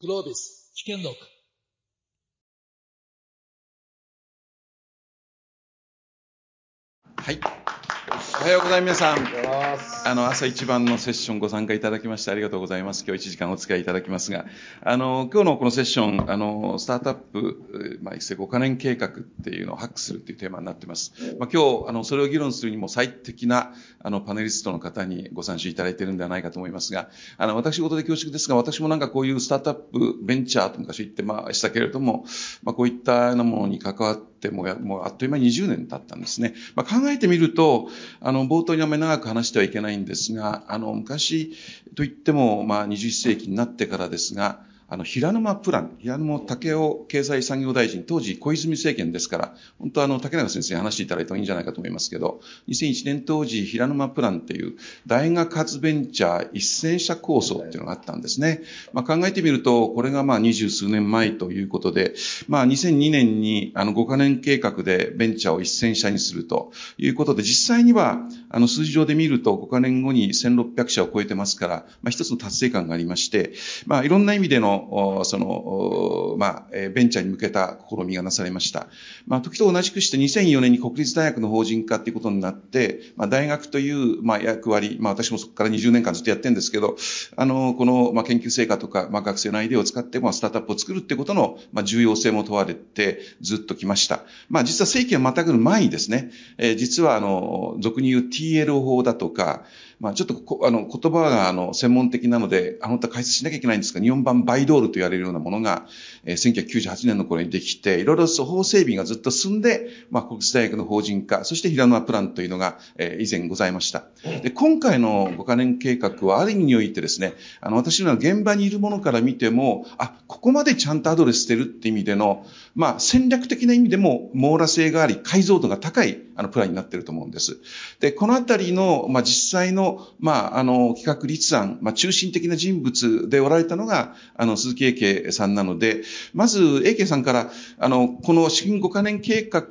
グロービス危険録はい。おはようございます。皆さん。あの、朝一番のセッションご参加いただきましてありがとうございます。今日1時間お付き合いいただきますが、あの、今日のこのセッション、あの、スタートアップ、まあ、育成5カ年計画っていうのをハックするっていうテーマになっています。まあ、今日、あの、それを議論するにも最適な、あの、パネリストの方にご参集いただいているんではないかと思いますが、あの、私事で恐縮ですが、私もなんかこういうスタートアップ、ベンチャーと昔言ってましたけれども、まあ、こういったようなものに関わって、もうもうあっという間に20年経ったんですね。まあ、考えてみると、あの、冒頭にあまり長く話してはいけないんですが、あの、昔といっても、まあ、21世紀になってからですが、あの、平沼プラン、平沼武雄経済産業大臣、当時小泉政権ですから、本当あの、竹中先生に話していただいてもいいんじゃないかと思いますけど、2001年当時、平沼プランっていう大学発ベンチャー一斉社構想っていうのがあったんですね。まあ、考えてみると、これがまあ二十数年前ということで、まあ2002年にあの5カ年計画でベンチャーを一斉社にするということで、実際にはあの数字上で見ると5カ年後に1600社を超えてますから、まあ一つの達成感がありまして、まあいろんな意味でのその、まあ、ベンチャーに向けた試みがなされました。まあ、時と同じくして2004年に国立大学の法人化っていうことになって、まあ、大学という、まあ、役割、まあ、私もそこから20年間ずっとやってるんですけど、あの、この、まあ、研究成果とか、まあ、学生のアイデアを使って、まあ、スタートアップを作るってことの、まあ、重要性も問われて、ずっと来ました。まあ、実は正規がまたぐる前にですね、えー、実は、あの、俗に言う TLO 法だとか、まあ、ちょっとこ、あの、言葉が、あの、専門的なので、あの、解説しなきゃいけないんですが、日本版バイドールと言われるようなものが、えー、1998年の頃にできて、いろいろ法整備がずっと進んで、まあ、国立大学の法人化、そして平沼プランというのが、えー、以前ございました。で、今回の5カ年計画は、ある意味においてですね、あの、私の現場にいるものから見ても、あ、ここまでちゃんとアドレスしてるって意味での、まあ、戦略的な意味でも網羅性があり、解像度が高い、あの、プランになっていると思うんです。で、このあたりの、まあ、実際のまあ、あの、企画立案、まあ、中心的な人物でおられたのが、あの、鈴木英慶さんなので、まず、英慶さんから、あの、この資金5カ年計画、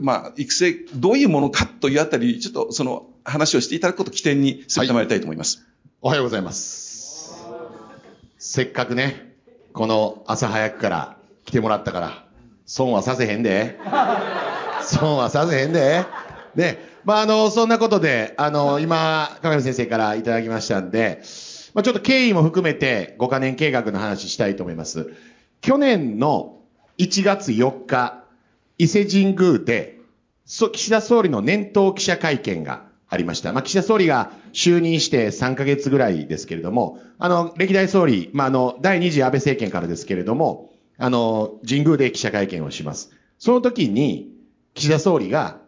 まあ、育成、どういうものかというあたり、ちょっとその話をしていただくことを起点に進めてまいりたいと思います、はい。おはようございます。せっかくね、この朝早くから来てもらったから、損はさせへんで。損はさせへんで。ね、まあ、あの、そんなことで、あの、今、鏡先生からいただきましたんで、まあ、ちょっと経緯も含めて5カ年計画の話したいと思います。去年の1月4日、伊勢神宮で、そ岸田総理の年頭記者会見がありました。まあ、岸田総理が就任して3ヶ月ぐらいですけれども、あの、歴代総理、まあ、あの、第2次安倍政権からですけれども、あの、神宮で記者会見をします。その時に、岸田総理が、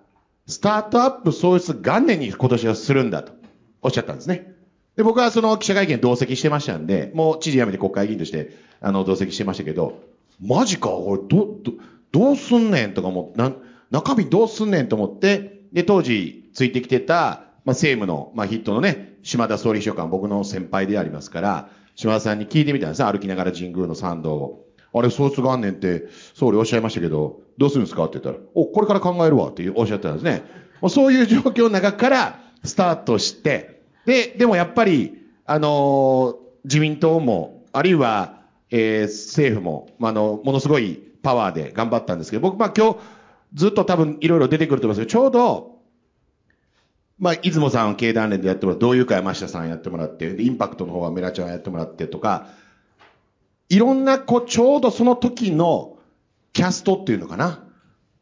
スタートアップ創出元年に今年はするんだとおっしゃったんですね。で、僕はその記者会見同席してましたんで、もう知事辞めて国会議員として、あの、同席してましたけど、マジか、これ、ど、ど、どうすんねんとかも、な、中身どうすんねんと思って、で、当時、ついてきてた、まあ、政務の、まあ、ヒットのね、島田総理秘書官、僕の先輩でありますから、島田さんに聞いてみたんです歩きながら神宮の参道を。あれ、創出元年って総理おっしゃいましたけど、どうするんですか？って言ったら、お、これから考えるわっておっしゃってたんですね。もうそういう状況の中からスタートして、で、でもやっぱり、あのー、自民党も、あるいは、えー、政府も、まあ、の、ものすごいパワーで頑張ったんですけど、僕、まあ今日、ずっと多分いろいろ出てくると思いますけど、ちょうど、まあ、出雲さん経団連でやってもらって、同友会山下さんやってもらって、インパクトの方はメラちゃんやってもらってとか、いろんな、こう、ちょうどその時のキャストっていうのかな？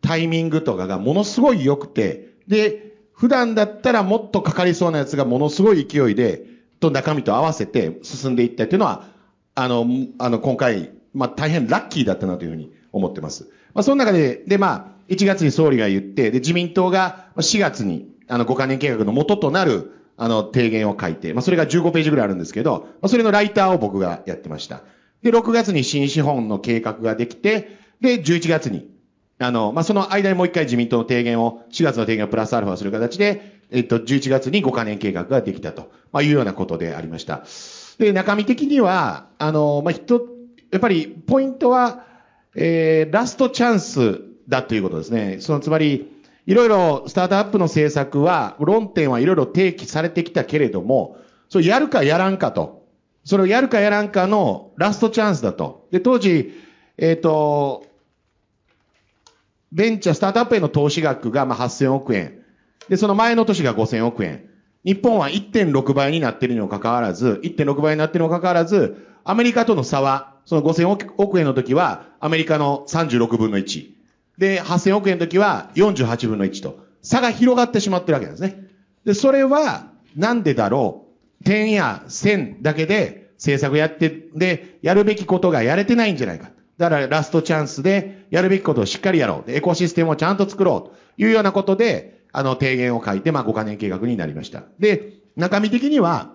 タイミングとかがものすごい良くて、で、普段だったらもっとかかりそうなやつがものすごい勢いで、と中身と合わせて進んでいったっていうのは、あの、あの、今回、まあ大変ラッキーだったなというふうに思ってます。まあその中で、でまあ、1月に総理が言って、で、自民党が4月に、あの、5カ年計画の元となる、あの、提言を書いて、まあそれが15ページぐらいあるんですけど、まあそれのライターを僕がやってました。で、6月に新資本の計画ができて、で、11月に、あの、まあ、その間にもう一回自民党の提言を、4月の提言をプラスアルファする形で、えっと、11月に5カ年計画ができたと、まあ、いうようなことでありました。で、中身的には、あの、まあ、人、やっぱり、ポイントは、えー、ラストチャンスだということですね。その、つまり、いろいろスタートアップの政策は、論点はいろいろ提起されてきたけれども、それやるかやらんかと。それをやるかやらんかのラストチャンスだと。で、当時、えっ、ー、と、ベンチャー、スタートアップへの投資額がまあ8000億円。で、その前の年が5000億円。日本は1.6倍になっているにもかかわらず、1.6倍になっているにもかかわらず、アメリカとの差は、その5000億円の時は、アメリカの36分の1。で、8000億円の時は48分の1と。差が広がってしまってるわけなんですね。で、それは、なんでだろう。点や線だけで政策やって、で、やるべきことがやれてないんじゃないか。だからラストチャンスでやるべきことをしっかりやろう。エコシステムをちゃんと作ろう。というようなことで、あの、提言を書いて、まあ、5カ年計画になりました。で、中身的には、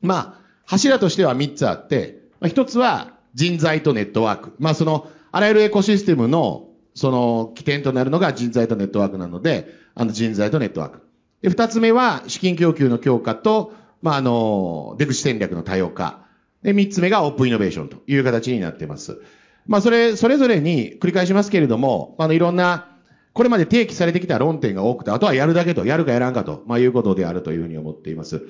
まあ、柱としては3つあって、まあ、1つは人材とネットワーク。まあ、その、あらゆるエコシステムの、その、起点となるのが人材とネットワークなので、あの、人材とネットワーク。で、2つ目は資金供給の強化と、まあ、あの、出口戦略の多様化。で、3つ目がオープンイノベーションという形になっています。まあ、それ、それぞれに繰り返しますけれども、あの、いろんな、これまで提起されてきた論点が多くて、あとはやるだけと、やるかやらんかと、まあ、いうことであるというふうに思っています。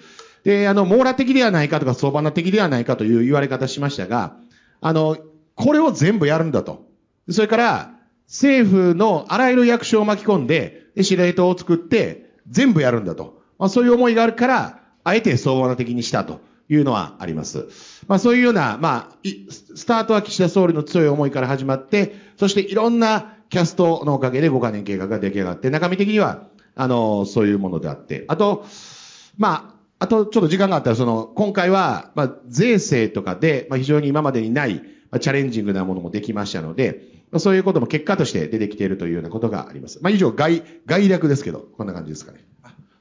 で、あの、網羅的ではないかとか、相場な的ではないかという言われ方しましたが、あの、これを全部やるんだと。それから、政府のあらゆる役所を巻き込んで、司令塔を作って、全部やるんだと。まあ、そういう思いがあるから、あえて相場な的にしたというのはあります。まあ、そういうような、まあ、スタートは岸田総理の強い思いから始まって、そしていろんなキャストのおかげで5カ年計画が出来上がって、中身的には、あの、そういうものであって、あと、まあ、あとちょっと時間があったら、その、今回は、まあ、税制とかで、まあ、非常に今までにない、まあ、チャレンジングなものもできましたので、まあ、そういうことも結果として出てきているというようなことがあります。まあ、以上、概、概略ですけど、こんな感じですかね。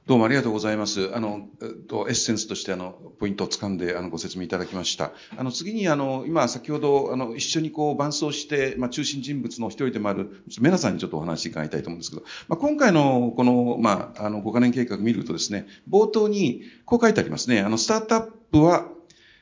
どうもありがとうございます。あの、えっと、エッセンスとしてあの、ポイントを掴んで、あの、ご説明いただきました。あの、次にあの、今、先ほど、あの、一緒にこう、伴走して、まあ、中心人物の一人でもある、メナさんにちょっとお話伺いたいと思うんですけど、まあ、今回の、この、まあ、あの、5カ年計画見るとですね、冒頭に、こう書いてありますね。あの、スタートアップは、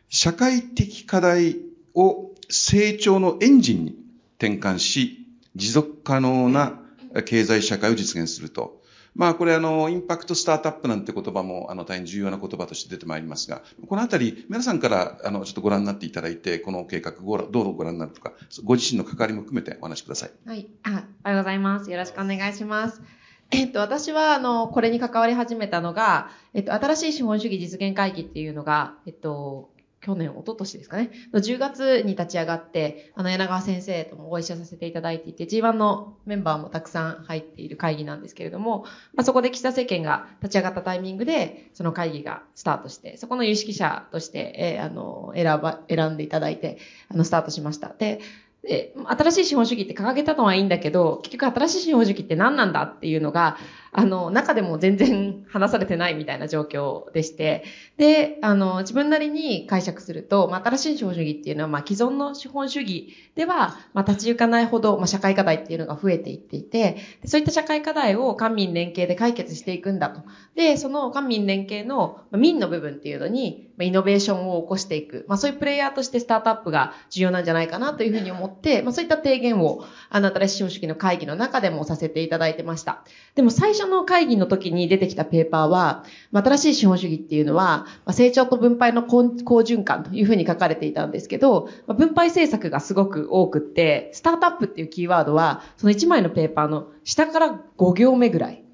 社会的課題を成長のエンジンに転換し、持続可能な経済社会を実現すると。まあこれあの、インパクトスタートアップなんて言葉もあの大変重要な言葉として出てまいりますが、このあたり皆さんからあの、ちょっとご覧になっていただいて、この計画どうご覧になるとか、ご自身の関わりも含めてお話しください。はい。あおはようございます。よろしくお願いします。えっと、私は、あの、これに関わり始めたのが、えっと、新しい資本主義実現会議っていうのが、えっと、去年、一昨年ですかね、の10月に立ち上がって、あの、柳川先生ともご一緒させていただいていて、G1 のメンバーもたくさん入っている会議なんですけれども、まあ、そこで岸田政権が立ち上がったタイミングで、その会議がスタートして、そこの有識者として、えー、あの、選ば、選んでいただいて、あの、スタートしました。で、で、新しい資本主義って掲げたのはいいんだけど、結局新しい資本主義って何なんだっていうのが、あの、中でも全然話されてないみたいな状況でして、で、あの、自分なりに解釈すると、まあ、新しい資本主義っていうのは、まあ、既存の資本主義では、まあ、立ち行かないほど、まあ、社会課題っていうのが増えていっていて、そういった社会課題を官民連携で解決していくんだと。で、その官民連携の、まあ、民の部分っていうのに、イノベーションを起こしていく。まあ、そういうプレイヤーとしてスタートアップが重要なんじゃないかなというふうに思って、まあ、そういった提言を、あの、新しい資本主義の会議の中でもさせていただいてました。でも最初の会議の時に出てきたペーパーは、まあ新しい資本主義っていうのは、まあ成長と分配の好循環というふうに書かれていたんですけど、分配政策がすごく多くって、スタートアップっていうキーワードは、その1枚のペーパーの下から5行目ぐらい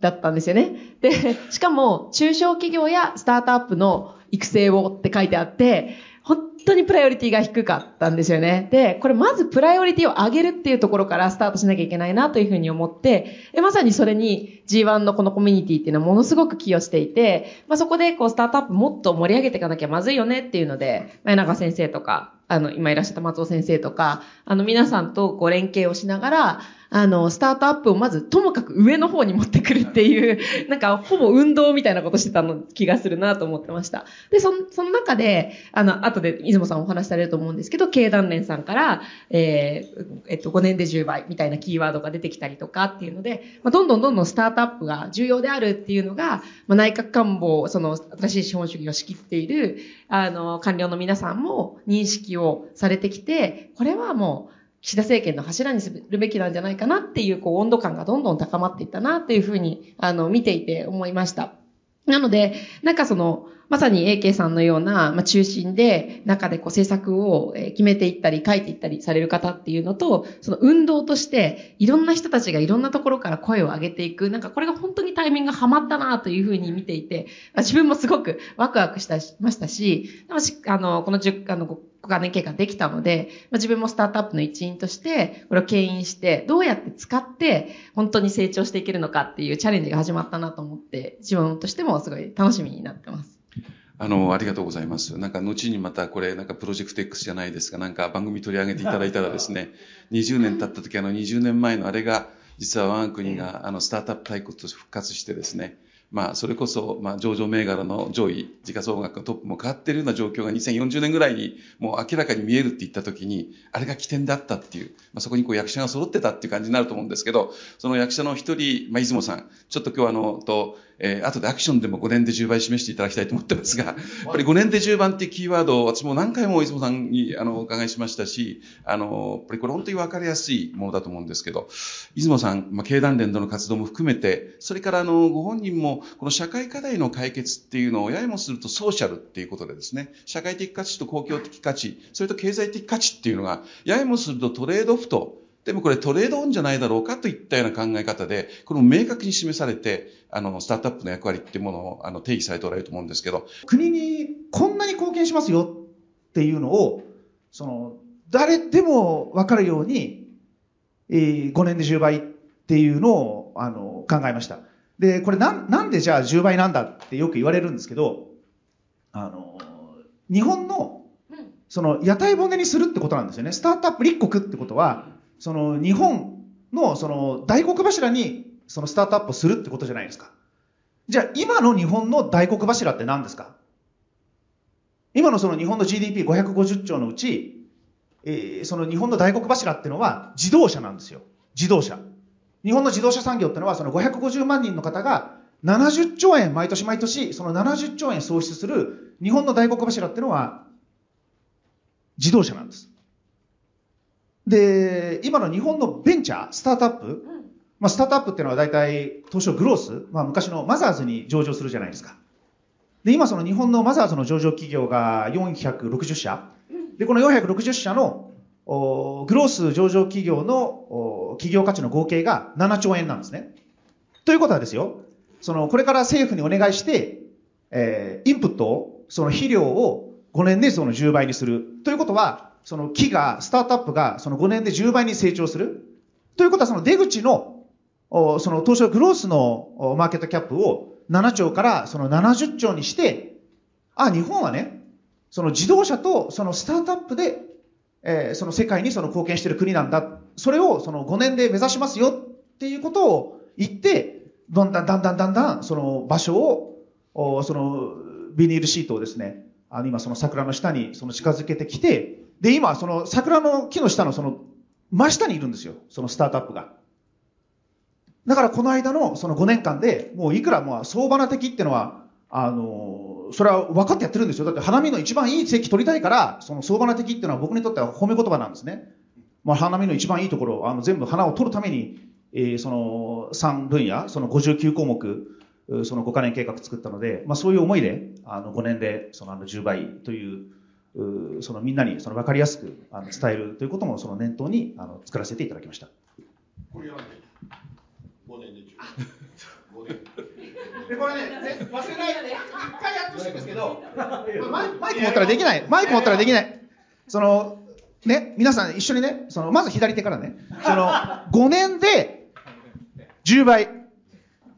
だったんですよね。で、しかも、中小企業やスタートアップの育成をって書いてあって、本当にプライオリティが低かったんですよね。で、これまずプライオリティを上げるっていうところからスタートしなきゃいけないなというふうに思って、まさにそれに G1 のこのコミュニティっていうのはものすごく寄与していて、まあ、そこでこうスタートアップもっと盛り上げていかなきゃまずいよねっていうので、まあ、中先生とか、あの、今いらっしゃった松尾先生とか、あの、皆さんとこう連携をしながら、あの、スタートアップをまずともかく上の方に持ってくるっていう、なんかほぼ運動みたいなことしてたの気がするなと思ってました。で、そ、その中で、あの、後で出雲さんお話しされると思うんですけど、経団連さんから、えー、えっと、5年で10倍みたいなキーワードが出てきたりとかっていうので、まあ、どんどんどんどんスタートアップが重要であるっていうのが、まあ、内閣官房、その、新しい資本主義を仕切っている、あの、官僚の皆さんも認識をされてきて、これはもう、岸田政権の柱にするべきなんじゃないかなっていう、こう、温度感がどんどん高まっていったなっていうふうに、あの、見ていて思いました。なので、なんかその、まさに AK さんのような、まあ、中心で、中でこう政策を決めていったり、書いていったりされる方っていうのと、その運動として、いろんな人たちがいろんなところから声を上げていく、なんかこれが本当にタイミングがハマったなというふうに見ていて、自分もすごくワクワクしたしましたし、もしあの、この10、あの、5カ年計画できたので、まあ、自分もスタートアップの一員として、これを牽引して、どうやって使って、本当に成長していけるのかっていうチャレンジが始まったなと思って、自分としてもすごい楽しみになってます。あの、ありがとうございます。なんか、後にまたこれ、なんかプロジェクト X じゃないですか、なんか番組取り上げていただいたらですね、20年経った時、あの、20年前のあれが、実は我が国が、あの、スタートアップ大国として復活してですね、まあ、それこそ、まあ、上場銘柄の上位、時価総額のトップも変わっているような状況が2040年ぐらいにもう明らかに見えるって言った時に、あれが起点だったっていう、まあ、そこにこう役者が揃ってたっていう感じになると思うんですけど、その役者の一人、まあ、出雲さん、ちょっと今日あの、と、えー、後でアクションでも5年で10倍示していただきたいと思ってますが、やっぱり5年で10番っていうキーワードを私も何回も出雲さんにあのお伺いしましたし、あの、やっぱりこれ本当に分かりやすいものだと思うんですけど、出雲さん、まあ、経団連での活動も含めて、それからあの、ご本人もこの社会課題の解決っていうのをややもするとソーシャルっていうことでですね、社会的価値と公共的価値、それと経済的価値っていうのが、ややもするとトレードオフとでもこれトレードオンじゃないだろうかといったような考え方で、これも明確に示されて、あの、スタートアップの役割っていうものをあの定義されておられると思うんですけど。国にこんなに貢献しますよっていうのを、その、誰でも分かるように、えー、5年で10倍っていうのを、あの、考えました。で、これなん、なんでじゃあ10倍なんだってよく言われるんですけど、あの、日本の、その、屋台骨にするってことなんですよね。スタートアップ立国ってことは、その日本のその大黒柱にそのスタートアップをするってことじゃないですか。じゃあ今の日本の大黒柱って何ですか？今のその日本の GDP550 兆のうち、えー、その日本の大黒柱っていうのは自動車なんですよ。自動車。日本の自動車産業ってのはその550万人の方が70兆円毎年毎年その70兆円創出する日本の大黒柱っていうのは自動車なんです。で、今の日本のベンチャー、スタートアップ、まあ、スタートアップっていうのは大体、東証グロース、まあ、昔のマザーズに上場するじゃないですか。で、今その日本のマザーズの上場企業が460社。で、この460社のグロース上場企業の企業価値の合計が7兆円なんですね。ということはですよ、その、これから政府にお願いして、えー、インプットを、その肥料を5年でその10倍にする。ということは、その木が、スタートアップがその5年で10倍に成長する。ということはその出口の、その東証グロースのマーケットキャップを7兆からその70兆にして、あ、日本はね、その自動車とそのスタートアップで、えー、その世界にその貢献している国なんだ。それをその5年で目指しますよっていうことを言って、だんだんだんだんだんだんその場所を、そのビニールシートをですね、あの今その桜の下にその近づけてきて、で、今、その桜の木の下のその真下にいるんですよ。そのスタートアップが。だからこの間のその5年間で、もういくらもう相場な敵ってのは、あの、それは分かってやってるんですよ。だって花見の一番いい席取りたいから、その相場な敵っていうのは僕にとっては褒め言葉なんですね。まあ、花見の一番いいところ、あの全部花を取るために、えー、その3分野、その59項目、その5カ年計画作ったので、まあそういう思いで、あの5年でそのあの10倍というそのみんなにその分かりやすくあの伝えるということもその念頭にあの作らせていただきました。これやらない5年で5年。でこれね、忘れない、一回やってほしいんですけど、マイマイク持ったらできない、マイク持ったらできない。その、ね、皆さん一緒にね、その、まず左手からね、その、5年で10倍。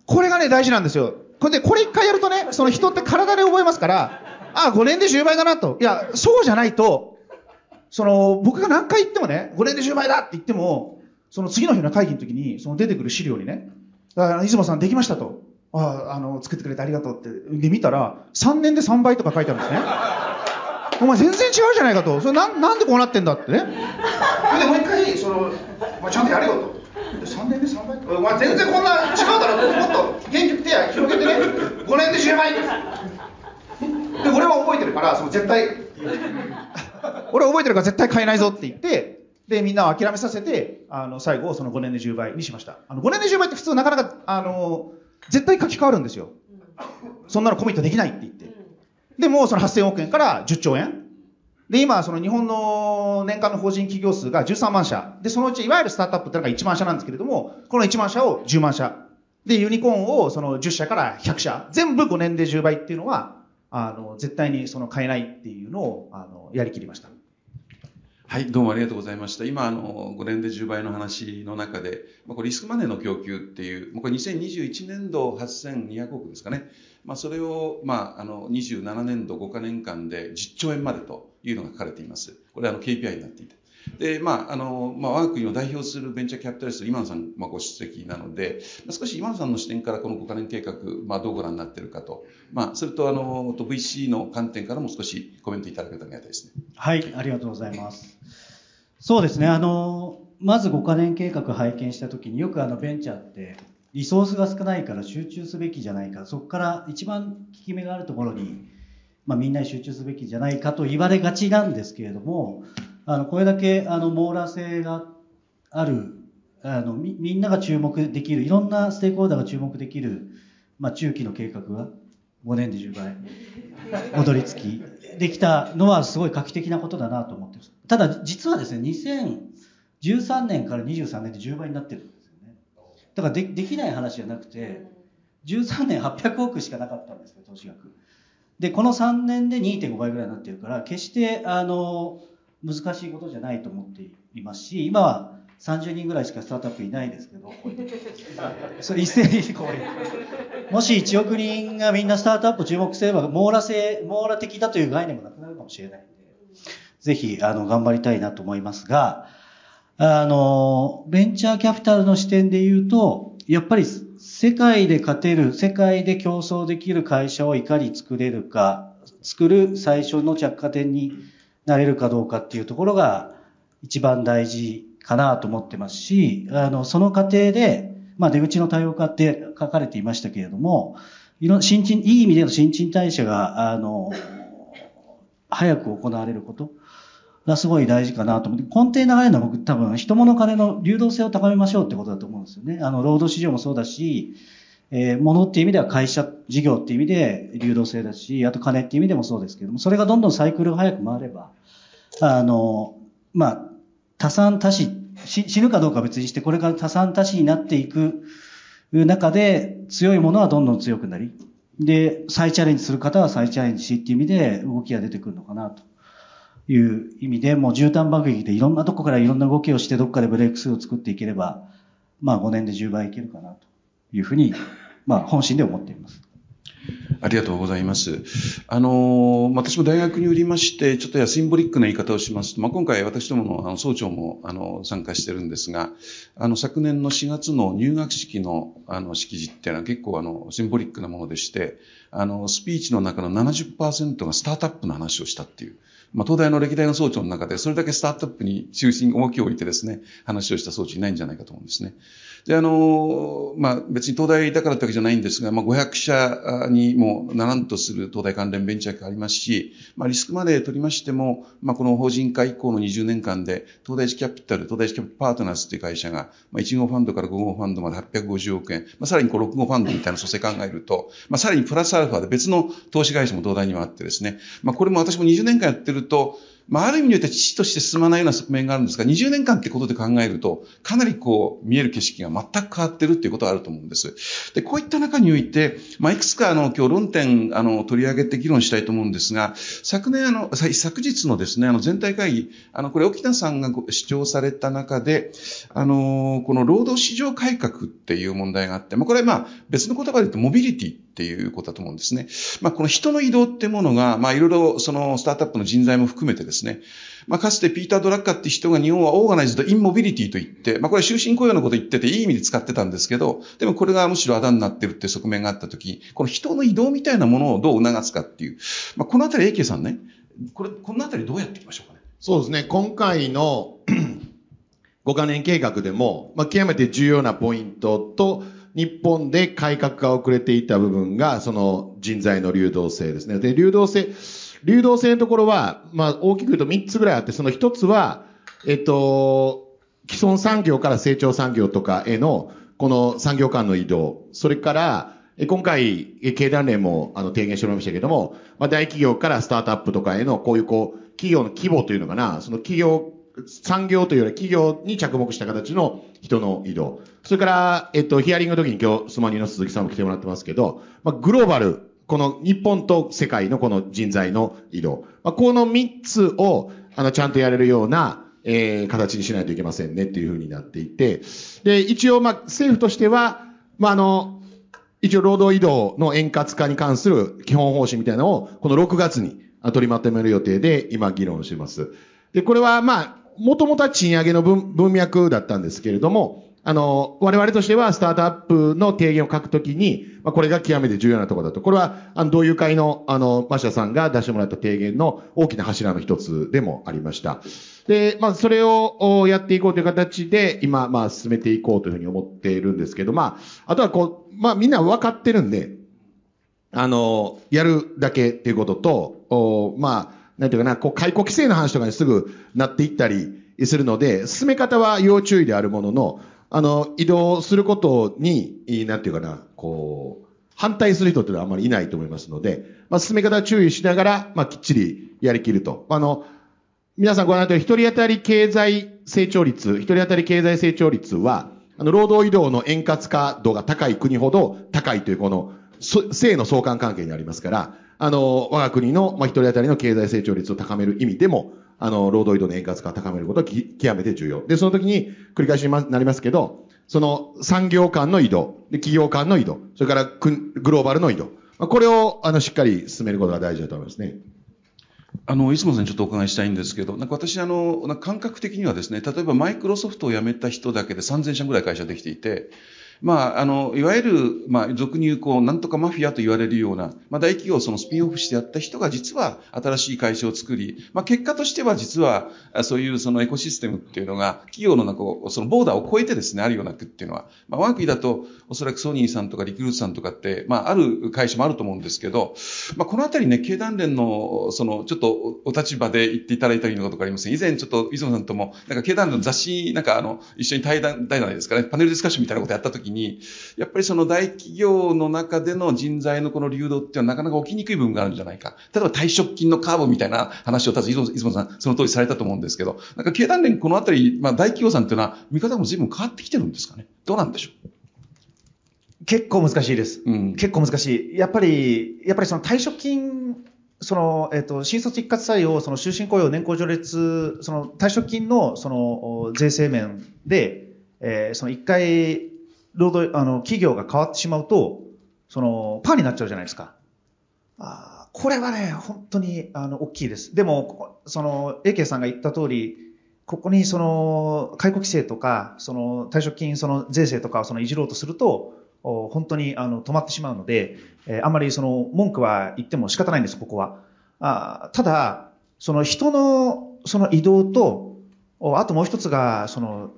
これがね、大事なんですよ。これで、これ一回やるとね、その人って体で覚えますから、あ、5年で10倍だなと。いや、そうじゃないと、その、僕が何回言ってもね、5年で10倍だって言っても、その次の日の会議の時に、その出てくる資料にね、あ出雲さんできましたと。ああ、の、作ってくれてありがとうって。で、見たら、3年で3倍とか書いてあるんですね。お前全然違うじゃないかと。それなん、なんでこうなってんだってね。それでもう一回、その、お前ちゃんとやれよと。3年で3倍お前全然こんな違うだろ。もっと元気く手広げてね。5年で10倍で。俺は覚えてるから、その絶対、俺は覚えてるから絶対変えないぞって言って、で、みんなを諦めさせて、あの、最後、その5年で10倍にしました。あの、5年で10倍って普通なかなか、あの、絶対書き換わるんですよ。そんなのコミットできないって言って。で、もうその8000億円から10兆円。で、今、その日本の年間の法人企業数が13万社。で、そのうちいわゆるスタートアップってのが1万社なんですけれども、この1万社を10万社。で、ユニコーンをその10社から100社。全部5年で10倍っていうのは、あの、絶対にその変えないっていうのを、あの、やりきりました。はい、どうもありがとうございました。今、あの、5年で10倍の話の中で、まあ、これリスクマネーの供給っていう、もうこれ2021年度8200億ですかね。まあ、それを、まあ、あの、27年度5か年間で10兆円までというのが書かれています。これあの KPI になっていて。で、まあ、あの、まあ、我が国を代表するベンチャーキャピタリスト、今野さん、まあ、ご出席なので、まあ、少し今野さんの視点からこの5カ年計画、まあ、どうご覧になっているかと、まあ、それと、あの、VC の観点からも少しコメントいただけたらありがたいですね。はい、ありがとうございます。そうですね、あの、まず5カ年計画拝見したときによくあのベンチャーってリソースが少ないから集中すべきじゃないか、そこから一番効き目があるところに、まあ、みんなに集中すべきじゃないかと言われがちなんですけれども、あのこれだけあの網羅性があるあのみ、みんなが注目できる、いろんなステークホルダーが注目できる、まあ、中期の計画が5年で10倍、戻りつきできたのはすごい画期的なことだなと思ってます。ただ、実はですね、2013年から23年で10倍になってるんですよね。だからでできない話じゃなくて、13年800億しかなかったんですよ、投資額。で、この3年で2.5倍ぐらいになってるから、決して、あの、難しいことじゃないと思っていますし、今は30人ぐらいしかスタートアップいないですけど、それ一斉にこうもし1億人がみんなスタートアップ注目すれば、網羅性、網羅的だという概念もなくなるかもしれないんで、ぜひ、あの、頑張りたいなと思いますが、あの、ベンチャーキャピタルの視点で言うと、やっぱり世界で勝てる、世界で競争できる会社をいかに作れるか、作る最初の着火点になれるかどうかっていうところが一番大事かなと思ってますし、あの、その過程で、まあ出口の多様化って書かれていましたけれども、いろ新陳、いい意味での新陳代謝が、あの、早く行われること。がすごい大事かなと思って、根底に流れるのは僕多分人物金の流動性を高めましょうってことだと思うんですよね。あの、労働市場もそうだし、えー、物っていう意味では会社事業っていう意味で流動性だし、あと金っていう意味でもそうですけども、それがどんどんサイクルが早く回れば、あの、まあ、多産多死、死ぬかどうかは別にして、これから多産多死になっていく中で、強いものはどんどん強くなり、で、再チャレンジする方は再チャレンジしっていう意味で動きが出てくるのかなと。いう意味で、もう絨毯爆撃でいろんなとこからいろんな動きをしてどっかでブレイクスルーを作っていければ、まあ5年で10倍いけるかなというふうに、まあ本心で思っています。ありがとうございます。あの、私も大学によりまして、ちょっとやシンボリックな言い方をしますと、まあ、今回私どものあの総長もあの参加してるんですが、あの昨年の4月の入学式のあの式辞っていうのは結構あのシンボリックなものでして、あのスピーチの中の70%がスタートアップの話をしたっていう。まあ、東大の歴代の総長の中で、それだけスタートアップに中心、重きを置いてですね、話をした総長いないんじゃないかと思うんですね。で、あの、まあ、別に東大だからってわけじゃないんですが、まあ、500社にもならんとする東大関連ベンチャーがありますし、まあ、リスクまで取りましても、まあ、この法人化以降の20年間で、東大寺キャピタル、東大寺キャピパートナーズという会社が、まあ、1号ファンドから5号ファンドまで850億円、まあ、さらにこう6号ファンドみたいな蘇生考えると、まあ、さらにプラスアルファで別の投資会社も東大にはあってですね、まあ、これも私も20年間やってると、まあ、ある意味において父として進まないような側面があるんですが、20年間ってことで考えると、かなりこう、見える景色が全く変わってるっていうことがあると思うんです。で、こういった中において、まあ、いくつかあの、今日論点、あの、取り上げて議論したいと思うんですが、昨年あの、昨日のですね、あの、全体会議、あの、これ、沖田さんが主張された中で、あの、この労働市場改革っていう問題があって、まあ、これまあ、別の言葉で言うと、モビリティっていうことだと思うんですね。まあ、この人の移動ってものが、まあ、いろいろそのスタートアップの人材も含めてですね、まあ、かつてピーター・ドラッカーって人が日本はオーガナイズド・インモビリティと言って、まあ、これは終身雇用のこと言ってていい意味で使ってたんですけど、でもこれがむしろあだになってるって側面があったとき、この人の移動みたいなものをどう促すかっていう、まあ、このあたり、AK さんね、これ、このあたりどうやっていきましょうかね？そうですね、今回の 5カ年計画でも、まあ、極めて重要なポイントと、日本で改革が遅れていた部分が、その人材の流動性ですね。で、流動性、流動性のところは、まあ、大きく言うと3つぐらいあって、その1つは、えっと、既存産業から成長産業とかへの、この産業間の移動。それから、今回、経団連もあの提言しておりましたけども、まあ、大企業からスタートアップとかへのこういうこう、企業の規模というのかな、その企業、産業というより企業に着目した形の人の移動。それから、えっと、ヒアリングの時に今日、スマニーの鈴木さんも来てもらってますけど、まあ、グローバル、この日本と世界のこの人材の移動。まあ、この3つを、あの、ちゃんとやれるような、えー、形にしないといけませんねっていうふうになっていて、で、一応、まあ、政府としては、まあ、あの、一応労働移動の円滑化に関する基本方針みたいなのを、この6月に取りまとめる予定で、今議論してます。で、これはまあ、もともとは賃上げの文文脈だったんですけれども、あの、我々としてはスタートアップの提言を書くときに、まあ、これが極めて重要なところだと。これは、あの、同友会の、あの、馬車さんが出してもらった提言の大きな柱の一つでもありました。で、まあ、それをやっていこうという形で、今、まあ、進めていこうというふうに思っているんですけど、まあ、あとはこう、まあ、みんな分かってるんで、あの、やるだけっていうことと、おまあ、なんていうかな、こう、解雇規制の話とかにすぐなっていったりするので、進め方は要注意であるものの、あの、移動することに、なんていうかな、こう、反対する人っていうのはあんまりいないと思いますので、まあ、進め方は注意しながら、まあ、きっちりやりきると。あの、皆さんご覧の通り、一人当たり経済成長率、一人当たり経済成長率は、あの、労働移動の円滑化度が高い国ほど高いというこの、性の相関関係にありますから、あの、我が国の、まあ、一人当たりの経済成長率を高める意味でも、あの、労働移動の円滑化を高めることは極めて重要。で、その時に繰り返しになりますけど、その産業間の移動、で企業間の移動、それからグローバルの移動。まあこれを、あの、しっかり進めることが大事だと思いますね。あの、いつもさんにちょっとお伺いしたいんですけど、なんか私、あの、感覚的にはですね、例えばマイクロソフトを辞めた人だけで3000社ぐらい会社できていて、まあ、あの、いわゆる、まあ、俗に言う、こう、なんとかマフィアと言われるような、まあ、大企業をそのスピンオフしてやった人が実は新しい会社を作り、まあ、結果としては実は、そういうそのエコシステムっていうのが、企業の中を、そのボーダーを超えてですね、あるような区っていうのは、まあ、ワークイだと、おそらくソニーさんとかリクルートさんとかって、まあ、ある会社もあると思うんですけど、まあ、このあたりね、経団連の、その、ちょっとお立場で言っていただいたりのことがあります。以前ちょっと、磯野さんとも、なんか経団連の雑誌、なんかあの、一緒に対談、対談ですかね、パネルディスカッションみたいなことやったときに、やっっぱりその大企業の中での人材のこの流動っていうのはなかなか起きにくい部分があるんじゃないか。例えば退職金のカーブみたいな話を、たず、いつもさん、その通りされたと思うんですけど、なんか経団連このあたり、まあ大企業さんっていうのは、見方も随分変わってきてるんですかね。どうなんでしょう？結構難しいです。うん、結構難しい。やっぱり、やっぱりその退職金その、えっ、と、新卒一括採用、その終身雇用、年功序列、その退職金の、その、税制面で、えー、その一回労働、あの、企業が変わってしまうと、その、パーになっちゃうじゃないですか。あこれはね、本当に、あの、大きいです。でも、その、AK さんが言った通り、ここにその、解雇規制とか、その、退職金、その、税制とかをその、いじろうとすると、本当に、あの、止まってしまうので、えー、あんまりその、文句は言っても仕方ないんです、ここは。あただ、その人の、その移動と、あともう一つが、その、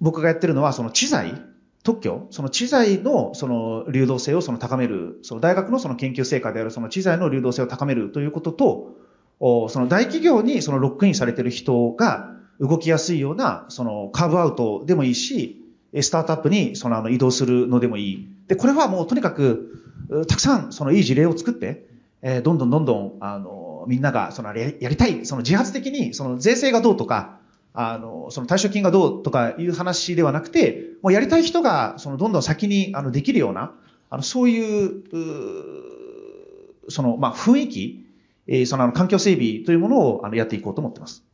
僕がやってるのは、その知財特許、その知財のその流動性をその高める、その大学のその研究成果であるその知財の流動性を高めるということと、その大企業にそのロックインされている人が動きやすいようなそのカーブアウトでもいいし、スタートアップにそのあの移動するのでもいい。で、これはもうとにかく、たくさんそのいい事例を作って、えどんどんどんどん、あの、みんながそのやりたい、その自発的にその税制がどうとか、あの、その退職金がどうとかいう話ではなくて、もうやりたい人が、そのどんどん先に、あの、できるような、あの、そういう、うその、まあ、雰囲気、えー、その、あの、環境整備というものを、あの、やっていこうと思ってます。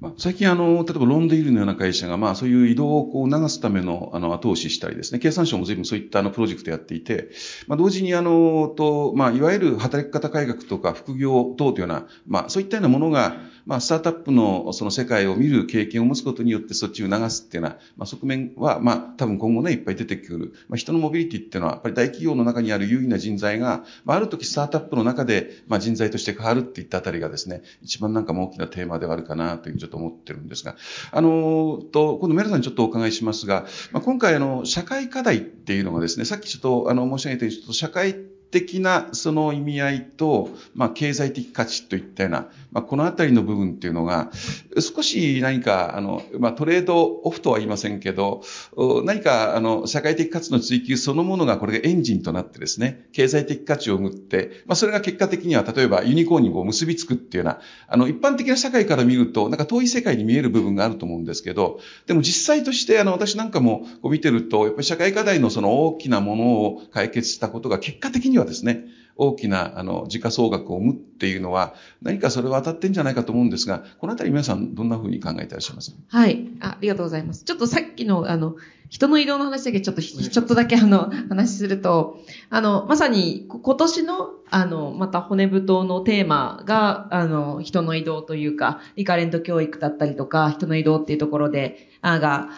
まあ、最近あの、例えばロンデイルのような会社が、まあそういう移動をこう促すためのあの後押ししたりですね、経産省も随分そういったあのプロジェクトやっていて、まあ同時にあの、と、まあいわゆる働き方改革とか副業等というような、まあそういったようなものが、まあスタートアップのその世界を見る経験を持つことによってそっちを促すっていうような、まあ側面は、まあ多分今後ね、いっぱい出てくる。まあ人のモビリティっていうのは、やっぱり大企業の中にある優位な人材が、まあある時スタートアップの中で、まあ人材として変わるっていったあたりがですね、一番なんかも大きなテーマではあるかなというふうにちょっと思ってるんですが、あの、と、今度メラさんにちょっとお伺いしますが、まあ、今回あの、社会課題っていうのがですね、さっきちょっとあの、申し上げたように、ちょっと社会的なその意味合いと、まあ、経済的価値といったような、まあ、このあたりの部分っていうのが、少し何か、あの、まあ、トレードオフとは言いませんけど、何か、あの、社会的価値の追求そのものがこれがエンジンとなってですね、経済的価値を生むって、まあ、それが結果的には、例えばユニコーンにこう結びつくっていうような、あの、一般的な社会から見ると、なんか遠い世界に見える部分があると思うんですけど、でも実際として、あの、私なんかもこう見てると、やっぱり社会課題のその大きなものを解決したことが結果的にはですね、大きな、あの、時価総額を生むっていうのは、何かそれは当たってんじゃないかと思うんですが、このあたり皆さんどんなふうに考えていらっしゃいます？はい。ありがとうございます。ちょっとさっきの、あの、人の移動の話だけちょっと、ちょっとだけあの、話すると、あの、まさに今年の、あの、また骨太のテーマが、あの、人の移動というか、リカレント教育だったりとか、人の移動っていうところで、あが、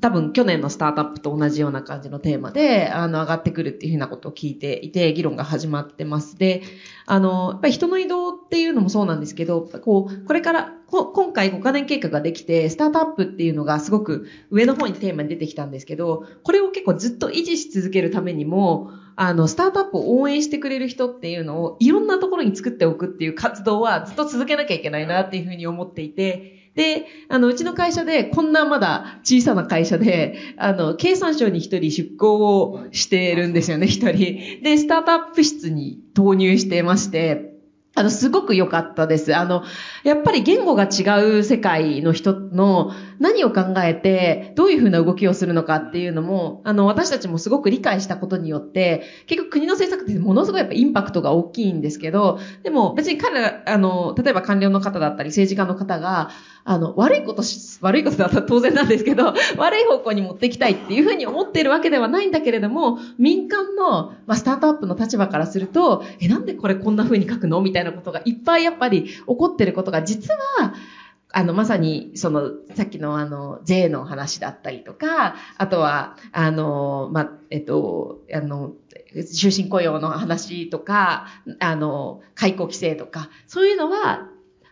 多分去年のスタートアップと同じような感じのテーマで、あの、上がってくるっていうふうなことを聞いていて、議論が始まってます。で、あの、やっぱり人の移動っていうのもそうなんですけど、こう、これから、今回5カ年計画ができて、スタートアップっていうのがすごく上の方にテーマに出てきたんですけど、これを結構ずっと維持し続けるためにも、あの、スタートアップを応援してくれる人っていうのをいろんなところに作っておくっていう活動はずっと続けなきゃいけないなっていうふうに思っていて、で、あの、うちの会社で、こんなまだ小さな会社で、あの、経産省に一人出向をしてるんですよね、一人。で、スタートアップ室に投入してまして、あの、すごく良かったです。あの、やっぱり言語が違う世界の人の何を考えて、どういうふうな動きをするのかっていうのも、あの、私たちもすごく理解したことによって、結局国の政策ってものすごいやっぱインパクトが大きいんですけど、でも別に彼ら、あの、例えば官僚の方だったり政治家の方が、あの、悪いことし、悪いことだったら 当然なんですけど、悪い方向に持っていきたいっていうふうに思っているわけではないんだけれども、民間の、まあ、スタートアップの立場からすると、え、なんでこれこんなふうに書くの？みたいなことがいっぱいやっぱり起こってることが、実は、あの、まさに、その、さっきのあの、税の話だったりとか、あとは、あの、ま、えっと、あの、終身雇用の話とか、あの、解雇規制とか、そういうのは、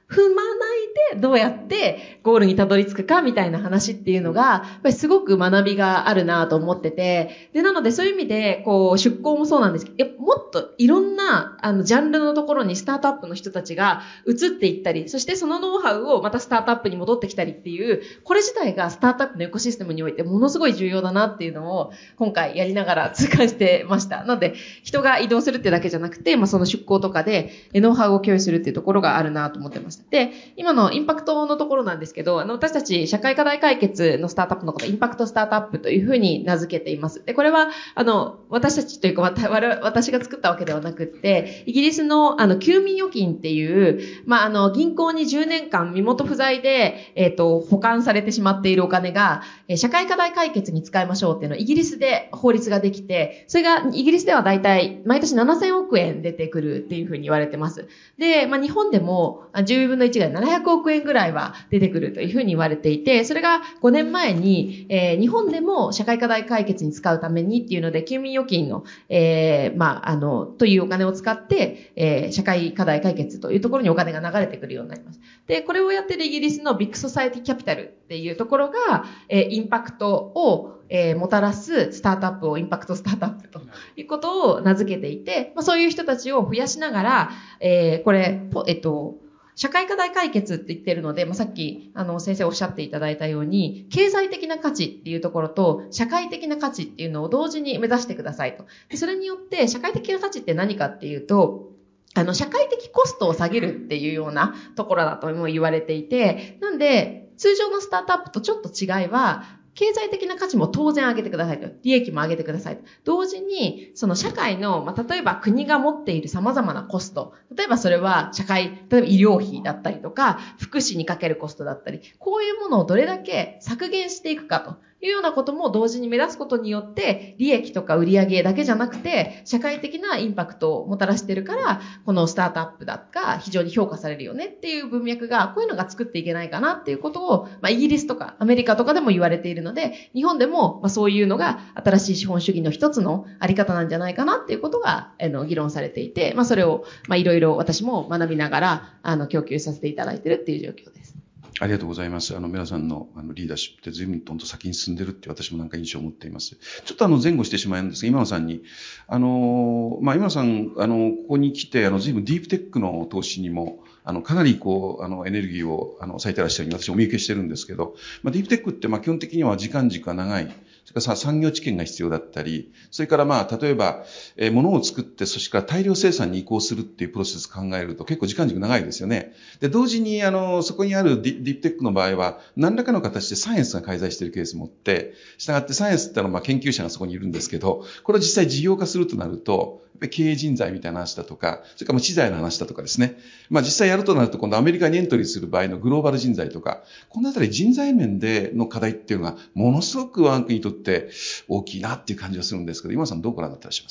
踏まないでどうやってゴールにたどり着くかみたいな話っていうのが、やっぱりすごく学びがあるなと思ってて、で、なのでそういう意味で、こう、出向もそうなんですけど、もっといろんな、あの、ジャンルのところにスタートアップの人たちが移っていったり、そしてそのノウハウをまたスタートアップに戻ってきたりっていう、これ自体がスタートアップのエコシステムにおいてものすごい重要だなっていうのを、今回やりながら 痛感してました。なので、人が移動するってだけじゃなくて、まあ、その出向とかで、ノウハウを共有するっていうところがあるなと思ってますした。で、今のインパクトのところなんですけど、あの、私たち社会課題解決のスタートアップのこと、インパクトスタートアップというふうに名付けています。で、これは、あの、私たちというか、私が作ったわけではなくって、イギリスの、あの、休眠預金っていう、まあ、あの、銀行に10年間身元不在で、えっ、ー、と、保管されてしまっているお金が、社会課題解決に使いましょうっていうのをイギリスで法律ができて、それがイギリスではだいたい毎年7000億円出てくるっていうふうに言われてます。で、まあ、日本でも10分の1が700億円ぐらいは出てくるというふうに言われていて、それが5年前に、えー、日本でも社会課題解決に使うためにっていうので、休眠預金の、えー、まあ、あの、というお金を使って、えー、社会課題解決というところにお金が流れてくるようになります。で、これをやってるイギリスのビッグソサイティキャピタルっていうところが、えー、インパクトをえー、もたらすスタートアップをインパクトスタートアップということを名付けていて、まあ、そういう人たちを増やしながら、えー、これ、えっと、社会課題解決って言ってるので、まあ、さっき、あの、先生おっしゃっていただいたように、経済的な価値っていうところと、社会的な価値っていうのを同時に目指してくださいと。でそれによって、社会的な価値って何かっていうと、あの、社会的コストを下げるっていうようなところだとも言われていて、なんで、通常のスタートアップとちょっと違いは、経済的な価値も当然上げてくださいと。利益も上げてくださいと。同時に、その社会の、まあ、例えば国が持っている様々なコスト。例えばそれは社会、例えば医療費だったりとか、福祉にかけるコストだったり、こういうものをどれだけ削減していくかと。いうようなことも同時に目指すことによって、利益とか売上だけじゃなくて、社会的なインパクトをもたらしてるから、このスタートアップだが非常に評価されるよねっていう文脈が、こういうのが作っていけないかなっていうことを、まあ、イギリスとかアメリカとかでも言われているので、日本でも、まあ、そういうのが新しい資本主義の一つのあり方なんじゃないかなっていうことが、あの、議論されていて、まあ、それを、まあ、いろいろ私も学びながら、あの、供給させていただいてるっていう状況です。ありがとうございます。あの、皆さんのあのリーダーシップって随分とんと先に進んでるって私もなんか印象を持っています。ちょっとあの前後してしまうんですが、今野さんに、あの、まあ、今野さん、あの、ここに来て、あの、随分ディープテックの投資にも、あの、かなりこう、あの、エネルギーを、あの、割いてらっしゃるように私お見受けしてるんですけど、まあ、ディープテックって、ま、基本的には時間軸が長い。それから産業知見が必要だったり、それからまあ、例えば、えー、物を作って、そしてから大量生産に移行するっていうプロセス考えると結構時間軸長いですよね。で、同時に、あの、そこにあるディディープテックの場合は、何らかの形でサイエンスが介在しているケースもあって、したがってサイエンスってのはまあ研究者がそこにいるんですけど、これを実際事業化するとなると、経営人材みたいな話だとか、それからもう資材の話だとかですね。まあ実際やるとなると今度アメリカにエントリーする場合のグローバル人材とか、このあたり人材面での課題っていうのがものすごくワンクにとってって大きいなっていう感じがするんですけど、今さんどうご覧になってらっしゃいま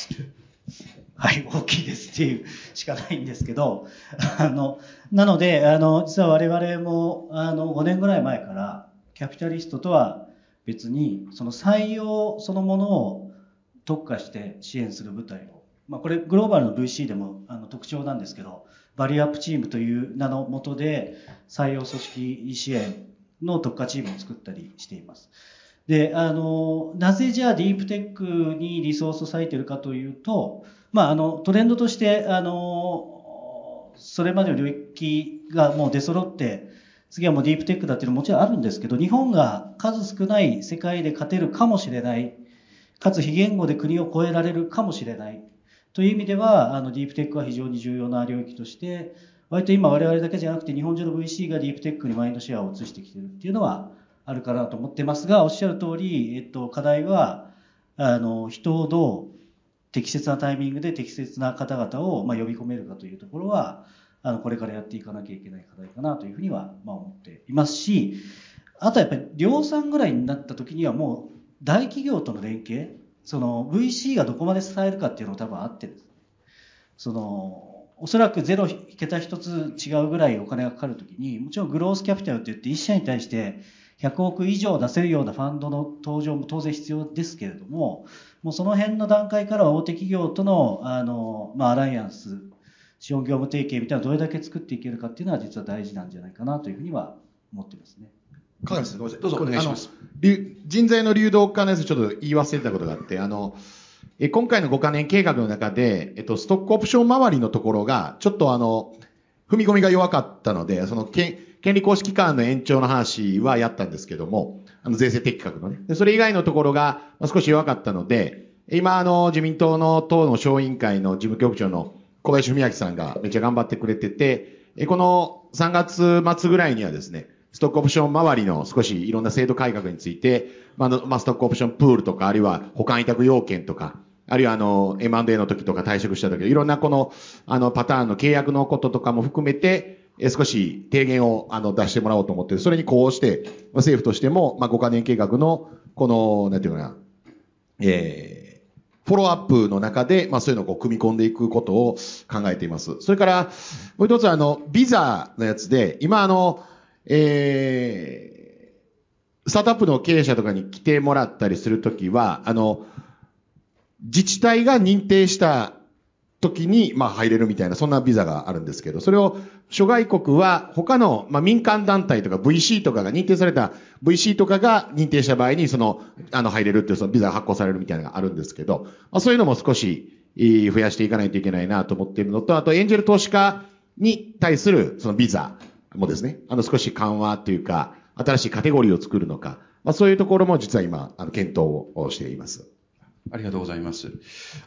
す？はい、大きいですっていうしかないんですけど、あの、なので、あの、実は我々も、あの、5年ぐらい前から、キャピタリストとは別に、その採用そのものを特化して支援する部隊をまあ、これグローバルの VC でもあの特徴なんですけどバリューアップチームという名のもとで採用組織支援の特化チームを作ったりしています。で、あの、なぜじゃあディープテックにリソースを割いてるかというと、まあ、あの、トレンドとして、あの、それまでの領域がもう出揃って、次はもうディープテックだっていうのももちろんあるんですけど、日本が数少ない世界で勝てるかもしれない、かつ非言語で国を超えられるかもしれないという意味では、あの、ディープテックは非常に重要な領域として、割と今我々だけじゃなくて日本中の VC がディープテックにマインドシェアを移してきてるっていうのはあるかなと思ってますが、おっしゃる通り、えっと、課題は、あの、人をどう適切なタイミングで適切な方々を、まあ、呼び込めるかというところは、あの、これからやっていかなきゃいけない課題かなというふうには、まあ、思っていますし、あとはやっぱり量産ぐらいになった時にはもう大企業との連携、その VC がどこまで支えるかっていうのも多分あってです。その、おそらくゼロ桁一つ違うぐらいお金がかかるときに、もちろんグロースキャピタルって言って一社に対して100億以上出せるようなファンドの登場も当然必要ですけれども、もうその辺の段階から大手企業との、あの、まあ、アライアンス、資本業務提携みたいなのをどれだけ作っていけるかっていうのは実は大事なんじゃないかなというふうには思ってますね。かがです。どうぞお願いします。人材の流動化のやつちょっと言い忘れたことがあって、あの、え今回の5カ年計画の中で、えっと、ストックオプション周りのところが、ちょっとあの、踏み込みが弱かったので、その、権利公式間の延長の話はやったんですけども、あの、税制適格のね。それ以外のところが少し弱かったので、今あの、自民党の党の小委員会の事務局長の小林文明さんがめっちゃ頑張ってくれてて、この3月末ぐらいにはですね、ストックオプション周りの少しいろんな制度改革について、まあ、まあ、ストックオプションプールとか、あるいは保管委託要件とか、あるいはあの、M&A の時とか退職した時、いろんなこの、あの、パターンの契約のこととかも含めて、え少し提言をあの出してもらおうと思って、それにこうして、政府としても、まあ、5カ年計画の、この、なんていうかな、えー、フォローアップの中で、まあそういうのをこう組み込んでいくことを考えています。それから、もう一つあの、ビザのやつで、今あの、えー、スタートアップの経営者とかに来てもらったりするときは、あの、自治体が認定した時に、まあ入れるみたいな、そんなビザがあるんですけど、それを諸外国は他の、まあ民間団体とか VC とかが認定された VC とかが認定した場合に、その、あの入れるっていうそのビザが発行されるみたいなのがあるんですけど、まあそういうのも少し増やしていかないといけないなと思っているのと、あとエンジェル投資家に対するそのビザ。もですね、あの少し緩和というか、新しいカテゴリーを作るのか、まあ、そういうところも実は今、あの検討をしています。ありがとうございます。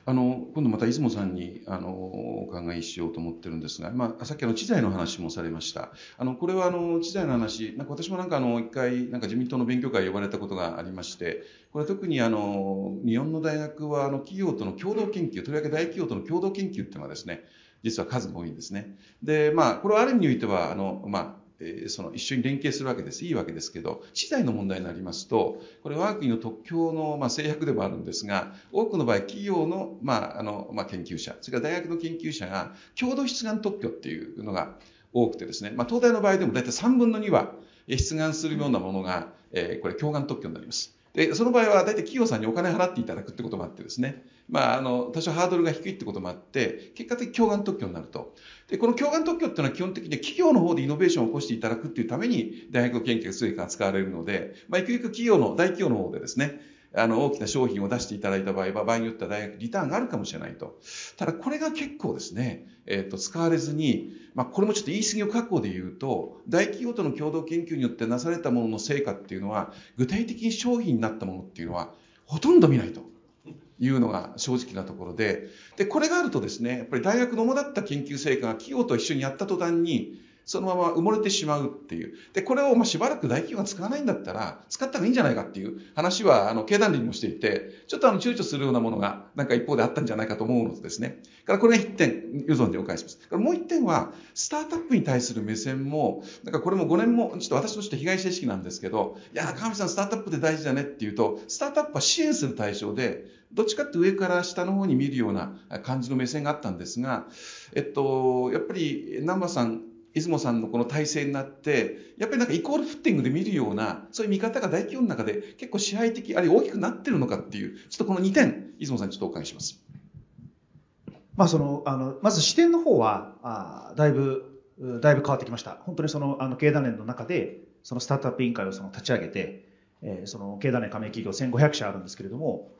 あの、今度また出雲さんに、あの、お伺いしようと思ってるんですが、まあ、さっきあの、知財の話もされました。あの、これはあの、知財の話、なんか私もなんかあの、一回、なんか自民党の勉強会呼ばれたことがありまして、これ特にあの、日本の大学はあの、企業との共同研究、とりわけ大企業との共同研究っていうのはですね、実は数が多いんですね。で、まあ、これはある意味においては、あの、まあ、えー、その一緒に連携するわけです。いいわけですけど、資材の問題になりますと、これ我が国の特許の、まあ、制約でもあるんですが、多くの場合、企業の、まあ、あの、まあ、研究者、それから大学の研究者が、共同出願特許っていうのが多くてですね、まあ、東大の場合でも大体3分の2は出願するようなものが、えー、これ、共願特許になります。で、その場合は大体企業さんにお金払っていただくってこともあってですね、まあ、あの、多少ハードルが低いってこともあって、結果的に共感特許になると。で、この共感特許っていうのは基本的には企業の方でイノベーションを起こしていただくっていうために大学の研究が既に扱われるので、まあ、ゆくゆく企業の、大企業の方でですね、あの、大きな商品を出していただいた場合は、場合によっては大学リターンがあるかもしれないと。ただ、これが結構ですね、えっ、と、使われずに、まあ、これもちょっと言い過ぎを確保で言うと、大企業との共同研究によってなされたものの成果っていうのは、具体的に商品になったものっていうのは、ほとんど見ないと。いうのが正直なところで、で、これがあるとですね、やっぱり大学の主だった研究成果が企業と一緒にやった途端に、そのまま埋もれてしまうっていう。で、これをましばらく大企業が使わないんだったら、使った方がいいんじゃないかっていう話は、あの、経団連にもしていて、ちょっとあの、躊躇するようなものが、なんか一方であったんじゃないかと思うのですね。からこれが一点、ユゾンでお返しします。からもう一点は、スタートアップに対する目線も、なんかこれも5年も、ちょっと私として被害者意識なんですけど、いや、川上さんスタートアップで大事だねっていうと、スタートアップは支援する対象で、どっちかって上から下の方に見るような感じの目線があったんですが、えっと、やっぱり南波さん出雲さんのこの体制になって、やっぱりなんかイコールフッティングで見るような、そういう見方が大企業の中で結構支配的、あるいは大きくなってるのかっていう、ちょっとこの2点、出雲さんにちょっとお伺いします。まあその、あの、まず視点の方は、あだいぶ、だいぶ変わってきました。本当にその、あの、経団連の中で、そのスタートアップ委員会をその立ち上げて、えー、その経団連加盟企業1500社あるんですけれども、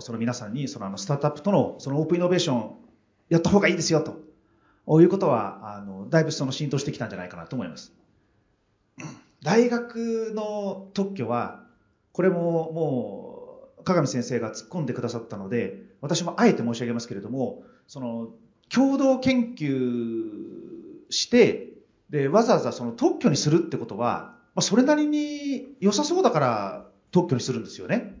その皆さんにそのあのスタートアップとのそのオープンイノベーションやった方がいいですよということは、あの、だいぶその浸透してきたんじゃないかなと思います。大学の特許は、これももう、鏡先生が突っ込んでくださったので、私もあえて申し上げますけれども、その、共同研究して、で、わざわざその特許にするってことは、まあ、それなりに良さそうだから特許にするんですよね。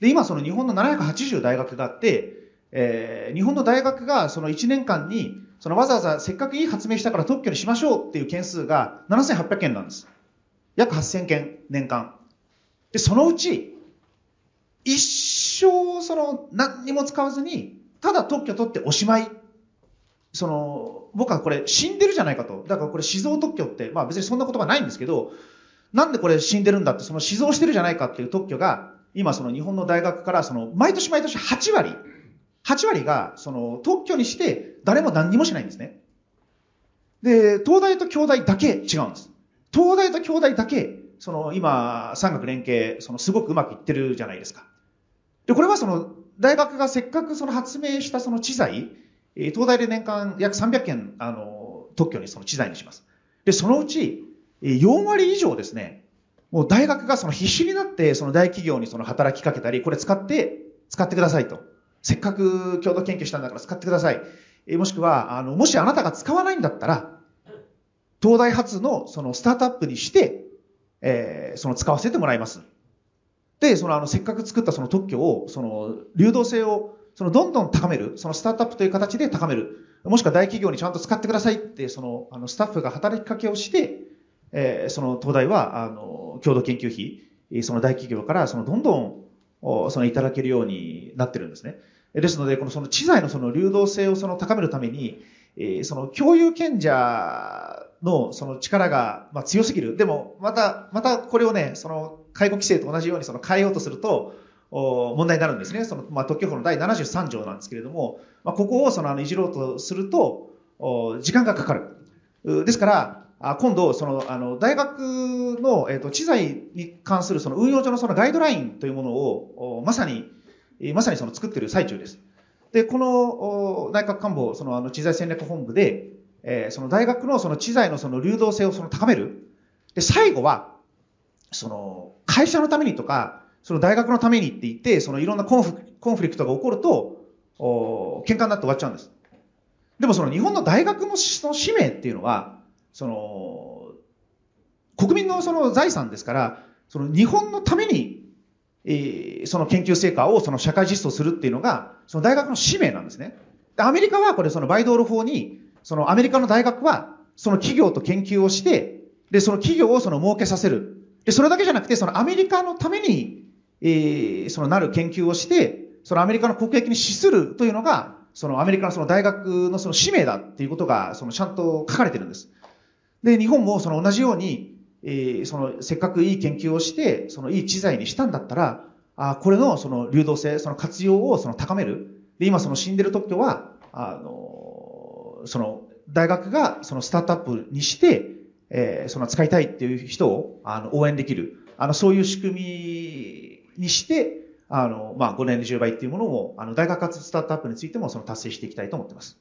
で、今その日本の780大学があって、えー、日本の大学がその1年間にそのわざわざせっかくいい発明したから特許にしましょうっていう件数が7800件なんです。約8000件年間。で、そのうち、一生その何にも使わずに、ただ特許取っておしまい。その、僕はこれ死んでるじゃないかと。だからこれ死蔵特許って、まあ別にそんな言葉ないんですけど、なんでこれ死んでるんだって、その死蔵してるじゃないかっていう特許が、今その日本の大学からその毎年毎年8割、8割が、その、特許にして、誰も何にもしないんですね。で、東大と京大だけ違うんです。東大と京大だけ、その、今、産学連携、その、すごくうまくいってるじゃないですか。で、これはその、大学がせっかくその発明したその知財、東大で年間約300件、あの、特許にその知財にします。で、そのうち、4割以上ですね、もう大学がその必死になって、その大企業にその働きかけたり、これ使って、使ってくださいと。せっかく共同研究したんだから使ってください。えもしくは、あの、もしあなたが使わないんだったら、東大発のそのスタートアップにして、えー、その使わせてもらいます。で、そのあの、せっかく作ったその特許を、その、流動性を、その、どんどん高める、そのスタートアップという形で高める。もしくは大企業にちゃんと使ってくださいって、その、あの、スタッフが働きかけをして、えー、その、東大は、あの、共同研究費、その大企業から、その、どんどん、その、いただけるようになってるんですね。ですので、このその知財のその流動性をその高めるために、え、その共有賢者のその力がまあ強すぎる。でも、また、またこれをね、その介護規制と同じようにその変えようとすると、問題になるんですね。その、まあ、特許法の第73条なんですけれども、まあ、ここをその、あの、いじろうとすると、時間がかかる。ですから、あ今度、その、あの、大学の、えっ、と、知財に関するその運用上のそのガイドラインというものを、まさに、まさにその作ってる最中です。で、この内閣官房、そのあの知財戦略本部で、えー、その大学のその知財のその流動性をその高める。で、最後は、その会社のためにとか、その大学のためにって言って、そのいろんなコンフコンフリクトが起こると、お喧嘩になって終わっちゃうんです。でもその日本の大学のその使命っていうのは、その、国民のその財産ですから、その日本のためにえー、その研究成果をその社会実装するっていうのが、その大学の使命なんですね。でアメリカはこれそのバイドール法に、そのアメリカの大学は、その企業と研究をして、で、その企業をその儲けさせる。で、それだけじゃなくて、そのアメリカのために、えー、そのなる研究をして、そのアメリカの国益に資するというのが、そのアメリカのその大学のその使命だっていうことが、そのちゃんと書かれてるんです。で、日本もその同じように、えー、その、せっかくいい研究をして、そのいい知財にしたんだったら、あこれのその流動性、その活用をその高める。で、今その死んでる特許は、あの、その大学がそのスタートアップにして、えー、その使いたいっていう人をあの応援できる。あの、そういう仕組みにして、あの、まあ、5年で10倍っていうものを、あの、大学発スタートアップについてもその達成していきたいと思ってます。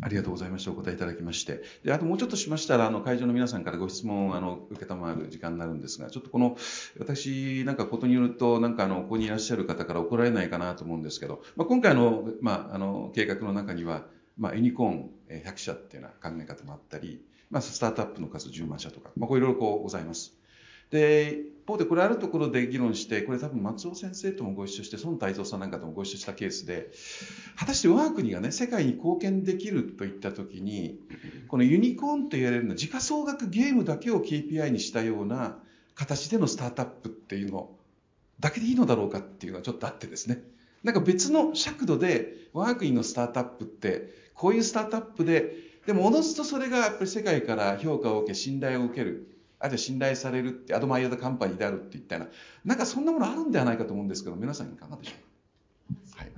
ありがとうございました。お答えいただきまして。で、あともうちょっとしましたら、あの、会場の皆さんからご質問を、あの、受けたまわる時間になるんですが、ちょっとこの、私、なんかことによると、なんかあの、ここにいらっしゃる方から怒られないかなと思うんですけど、まあ、今回の、まあ、あの、計画の中には、まあ、ユニコーン100社っていうような考え方もあったり、まあ、スタートアップの数10万社とか、まあ、こういろいろこうございます。で、一方でこれあるところで議論して、これ多分松尾先生ともご一緒して、孫太蔵さんなんかともご一緒したケースで、果たして我が国がね、世界に貢献できるといったときに、このユニコーンと言われるのは時価総額ゲームだけを KPI にしたような形でのスタートアップっていうのだけでいいのだろうかっていうのはちょっとあってですね。なんか別の尺度で我が国のスタートアップってこういうスタートアップででもおのずとそれがやっぱり世界から評価を受け信頼を受けるあるいは信頼されるってアドマイヤードカンパニーであるって言ったようななんかそんなものあるんではないかと思うんですけど皆さんいかがでしょうか？はい、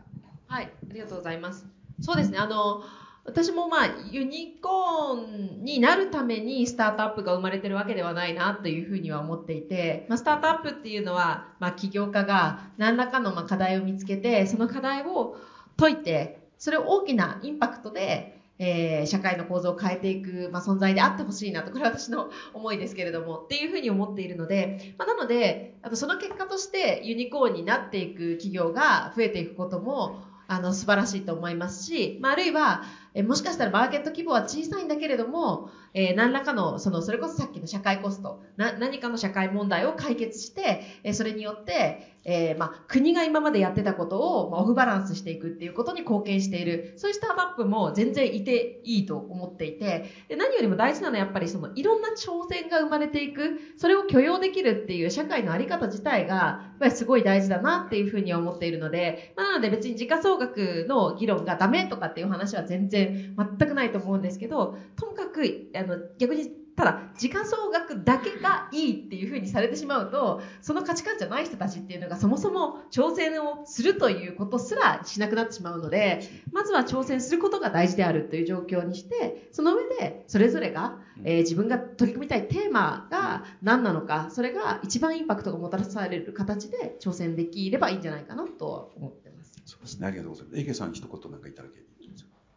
はい、ありがとうございます。そうですねあの私もまあユニコーンになるためにスタートアップが生まれてるわけではないなというふうには思っていて、まあ、スタートアップっていうのは、まあ、起業家が何らかのまあ課題を見つけてその課題を解いてそれを大きなインパクトでえー、社会の構造を変えていく、まあ、存在であってほしいなと、これは私の思いですけれども、っていうふうに思っているので、まあ、なので、あとその結果としてユニコーンになっていく企業が増えていくことも、あの、素晴らしいと思いますし、まあ、あるいは、えもしかしたらマーケット規模は小さいんだけれども、えー、何らかの、その、それこそさっきの社会コスト、な、何かの社会問題を解決して、え、それによって、えー、まあ、国が今までやってたことを、まあ、オフバランスしていくっていうことに貢献している、そういうスタートアップも全然いていいと思っていて、で何よりも大事なのはやっぱりその、いろんな挑戦が生まれていく、それを許容できるっていう社会のあり方自体が、やっぱりすごい大事だなっていうふうには思っているので、まあ、なので別に時価総額の議論がダメとかっていう話は全然、全くないと思うんですけど、ともかく、あの、逆にただ、時価総額だけがいいっていうふうにされてしまうと、その価値観じゃない人たちっていうのがそもそも挑戦をするということすらしなくなってしまうので、まずは挑戦することが大事であるという状況にして、その上でそれぞれが、えー、自分が取り組みたいテーマが何なのか、それが一番インパクトがもたらされる形で挑戦できればいいんじゃないかなと思ってます。そうですね。ありがとうございます。池さん一言なんかいただけ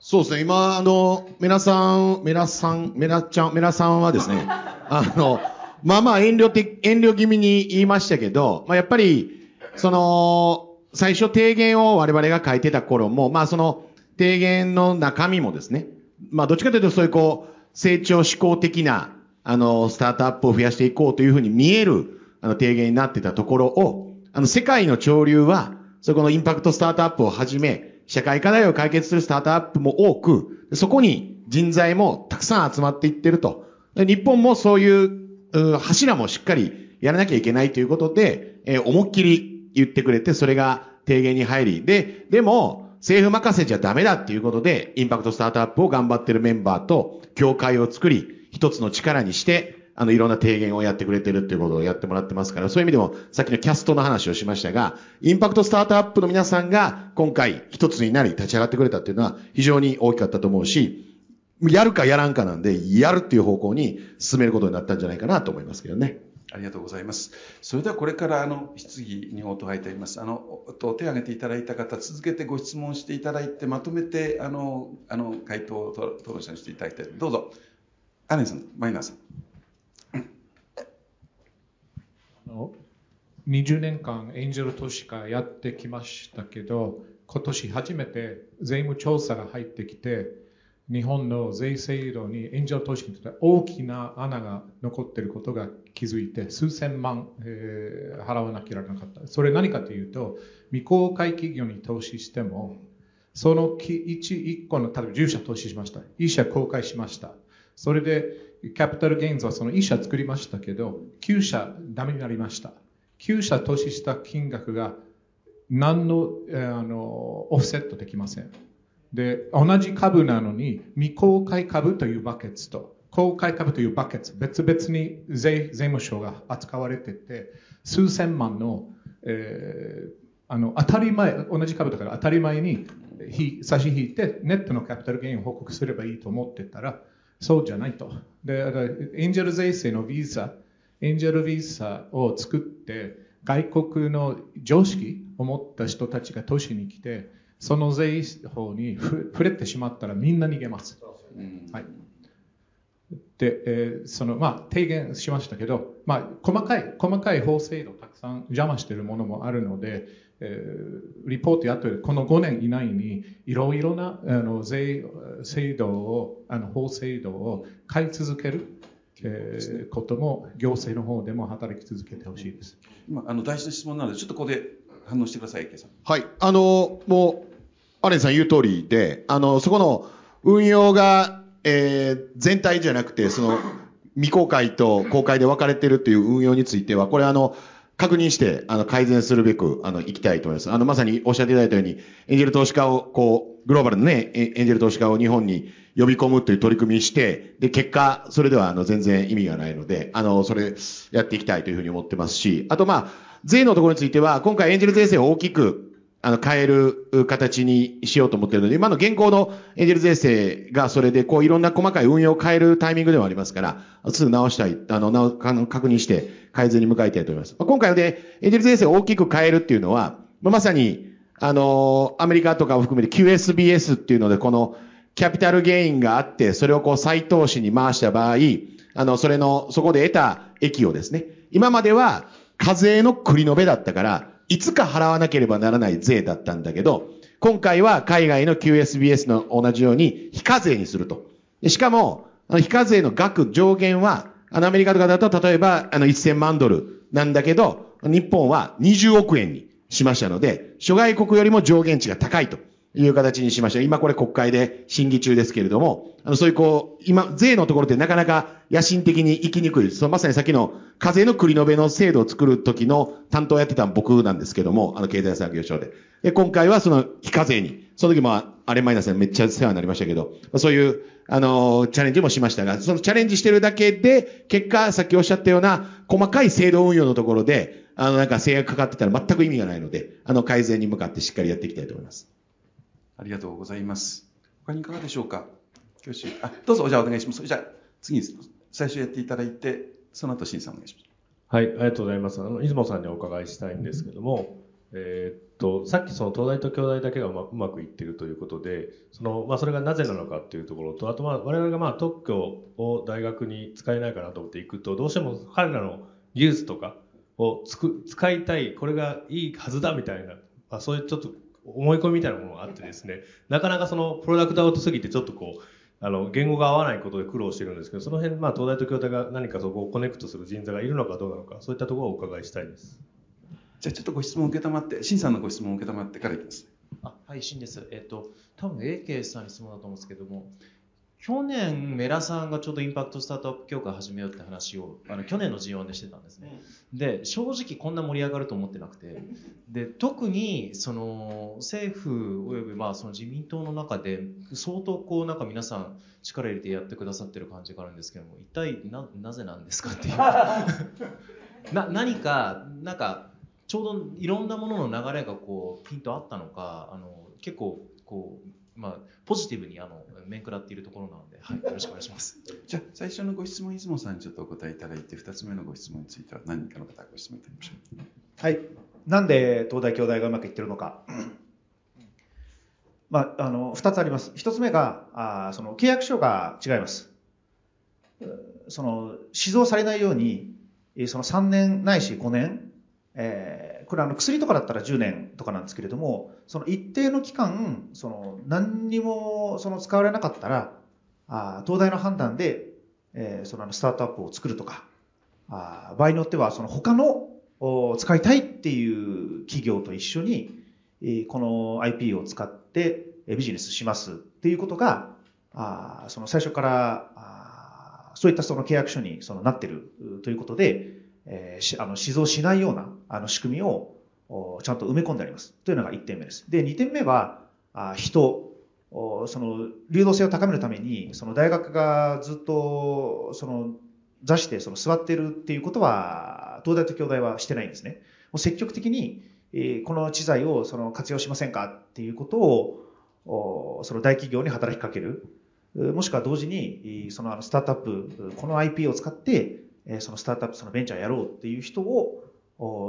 そうですね、今、あの、メラさん、メラさん、メラちゃん、メラさんはですね、あの、まあまあ遠慮的、遠慮気味に言いましたけど、まあやっぱり、その、最初提言を我々が書いてた頃も、まあその提言の中身もですね、まあどっちかというとそういうこう、成長志向的な、あの、スタートアップを増やしていこうというふうに見える、あの、提言になってたところを、あの、世界の潮流は、そこのインパクトスタートアップをはじめ、社会課題を解決するスタートアップも多く、そこに人材もたくさん集まっていってると。日本もそういう柱もしっかりやらなきゃいけないということで、えー、思いっきり言ってくれて、それが提言に入り、で、でも、政府任せじゃダメだっていうことで、インパクトスタートアップを頑張ってるメンバーと、協会を作り、一つの力にして、あの、いろんな提言をやってくれてるっていうことをやってもらってますから、そういう意味でも、さっきのキャストの話をしましたが、インパクトスタートアップの皆さんが今回一つになり立ち上がってくれたっていうのは非常に大きかったと思うし、やるかやらんかなんで、やるっていう方向に進めることになったんじゃないかなと思いますけどね。ありがとうございます。それではこれからあの質疑に応答入っています。あのと手を挙げていただいた方、続けてご質問していただいて、まとめてあのあの回答を討論者にしていただきたい、どうぞ。アレンさん、マイナーさん。20年間エンジェル投資家やってきましたけど、今年初めて税務調査が入ってきて、日本の税制度にエンジェル投資家にとって大きな穴が残っていることが気づいて、数千万、えー、払わなきゃいけなかった。それ何かというと、未公開企業に投資しても、その 1, 1個の、例えば10社投資しました。1社公開しました。それでキャピタルゲインズはその1社作りましたけど、9社ダメになりました。9社投資した金額が何のあのオフセットできません。で、同じ株なのに未公開株というバケツと公開株というバケツ、別々に税税務署が扱われてて、数千万のえー、あの当たり前、同じ株だから当たり前に差し引いて、ネットのキャピタルゲインを報告すればいいと思ってたら、そうじゃないと。で、エンジェル税制のビザ、エンジェルビザを作って、外国の常識を持った人たちが都市に来て、その税法に触れてしまったらみんな逃げます。はい、で、えー、そのまあ提言しましたけど、まあ、細かい細かい法制度たくさん邪魔しているものもあるので、えー、リポートやってこの5年以内にいろいろなあの税制度をあの法制度を変え続けるえー、ことも行政の方でも働き続けてほしいです。今あの大事な質問なのでちょっとここで反応してください、池さん。はい、あのもうアレンさん言う通りで、あのそこの運用が、えー、全体じゃなくてその未公開と公開で分かれているという運用についてはこれあの確認して、あの、改善するべく、あの、行きたいと思います。あの、まさにおっしゃっていただいたように、エンジェル投資家を、こう、グローバルのね、エンジェル投資家を日本に呼び込むという取り組みして、で、結果、それでは、あの、全然意味がないので、あの、それ、やっていきたいというふうに思ってますし、あと、まあ、税のところについては、今回エンジェル税制を大きく、あの、変える形にしようと思ってるので、今の現行のエンジェル税制がそれで、こういろんな細かい運用を変えるタイミングではありますから、すぐ直したい、あの、確認して改善に向かいたいと思います。今回で、エンジェル税制を大きく変えるっていうのは、まさに、あの、アメリカとかを含めて QSBS っていうので、このキャピタルゲインがあって、それをこう再投資に回した場合、あの、それの、そこで得た益をですね、今までは課税の繰り延べだったから、いつか払わなければならない税だったんだけど、今回は海外の QSBS の同じように非課税にすると。しかも、非課税の額上限は、あのアメリカとかだと例えばあの1000万ドルなんだけど、日本は20億円にしましたので、諸外国よりも上限値が高いと。いう形にしました。今これ国会で審議中ですけれども、あの、そういうこう、今、税のところってなかなか野心的に行きにくい。そのまさにさっきの課税の繰り延べの制度を作る時の担当をやってた僕なんですけども、あの、経済産業省で。で、今回はその非課税に、その時もあれマイナスめっちゃ世話になりましたけど、そういう、あの、チャレンジもしましたが、そのチャレンジしてるだけで、結果、さっきおっしゃったような細かい制度運用のところで、あの、なんか制約かかってたら全く意味がないので、あの、改善に向かってしっかりやっていきたいと思います。ありがとうございます。他にいかがでしょうか？教師。あ、どうぞ、じゃあお願いします。じゃあ、次、最初やっていただいて、その後、審査お願いします。はい、ありがとうございます。あの、出雲さんにお伺いしたいんですけども、えー、っと、さっきその東大と京大だけがうまうまくいっているということで、その、まあ、それがなぜなのかっていうところと、あと、まあ、我々がまあ、特許を大学に使えないかなと思っていくと、どうしても彼らの技術とかをつく使いたい、これがいいはずだみたいな、まあ、そういうちょっと思い込みみたいなものがあってですね、なかなかそのプロダクトアウトすぎてちょっとこう、あの、言語が合わないことで苦労してるんですけど、その辺、まあ、東大と京大が何かそこをコネクトする人材がいるのかどうなのか、そういったところをお伺いしたいです。じゃあちょっとご質問を受けたまって、新さんのご質問を受けたまってからいきます。あはい、新です。えっと、多分 AK さんに質問だと思うんですけども、去年、メラさんがちょうどインパクトスタートアップ協会始めようって話を、あの去年の G1 でしてたんですね。で、正直こんな盛り上がると思ってなくて、で、特に、その、政府およびまあその自民党の中で、相当こう、なんか皆さん力入れてやってくださってる感じがあるんですけども、一体な、なぜなんですかっていう。な、何か、なんか、ちょうどいろんなものの流れがこう、ピンとあったのか、あの、結構、こう、まあ、ポジティブにあの面食らっているところなので、はい、よろしくお願いします。じゃあ、最初のご質問、出雲さんにちょっとお答えいただいて、2つ目のご質問については何人かの方ご質問いただきましょう。はい。なんで東大、京大がうまくいってるのか。まあ、あの、2つあります。1つ目が、あその契約書が違います。その、指導されないように、その3年ないし5年、えーこれあの薬とかだったら10年とかなんですけれども、その一定の期間、その何にもその使われなかったら、あ東大の判断で、えー、そのスタートアップを作るとか、あ場合によってはその他の使いたいっていう企業と一緒に、えこの IP を使ってビジネスしますっていうことが、あその最初からあそういったその契約書にそのなってるということで、えー、あの、死蔵しないような、あの、仕組みを、ちゃんと埋め込んであります。というのが1点目です。で、2点目は、あ人、その、流動性を高めるために、その大学がずっと、その、座して、その、座ってるっていうことは、東大と京大はしてないんですね。もう積極的に、え、この知財をその活用しませんかっていうことを、その大企業に働きかける。もしくは同時に、そのあのスタートアップ、この IP を使って、そのスタートアップ、そのベンチャーやろうっていう人を、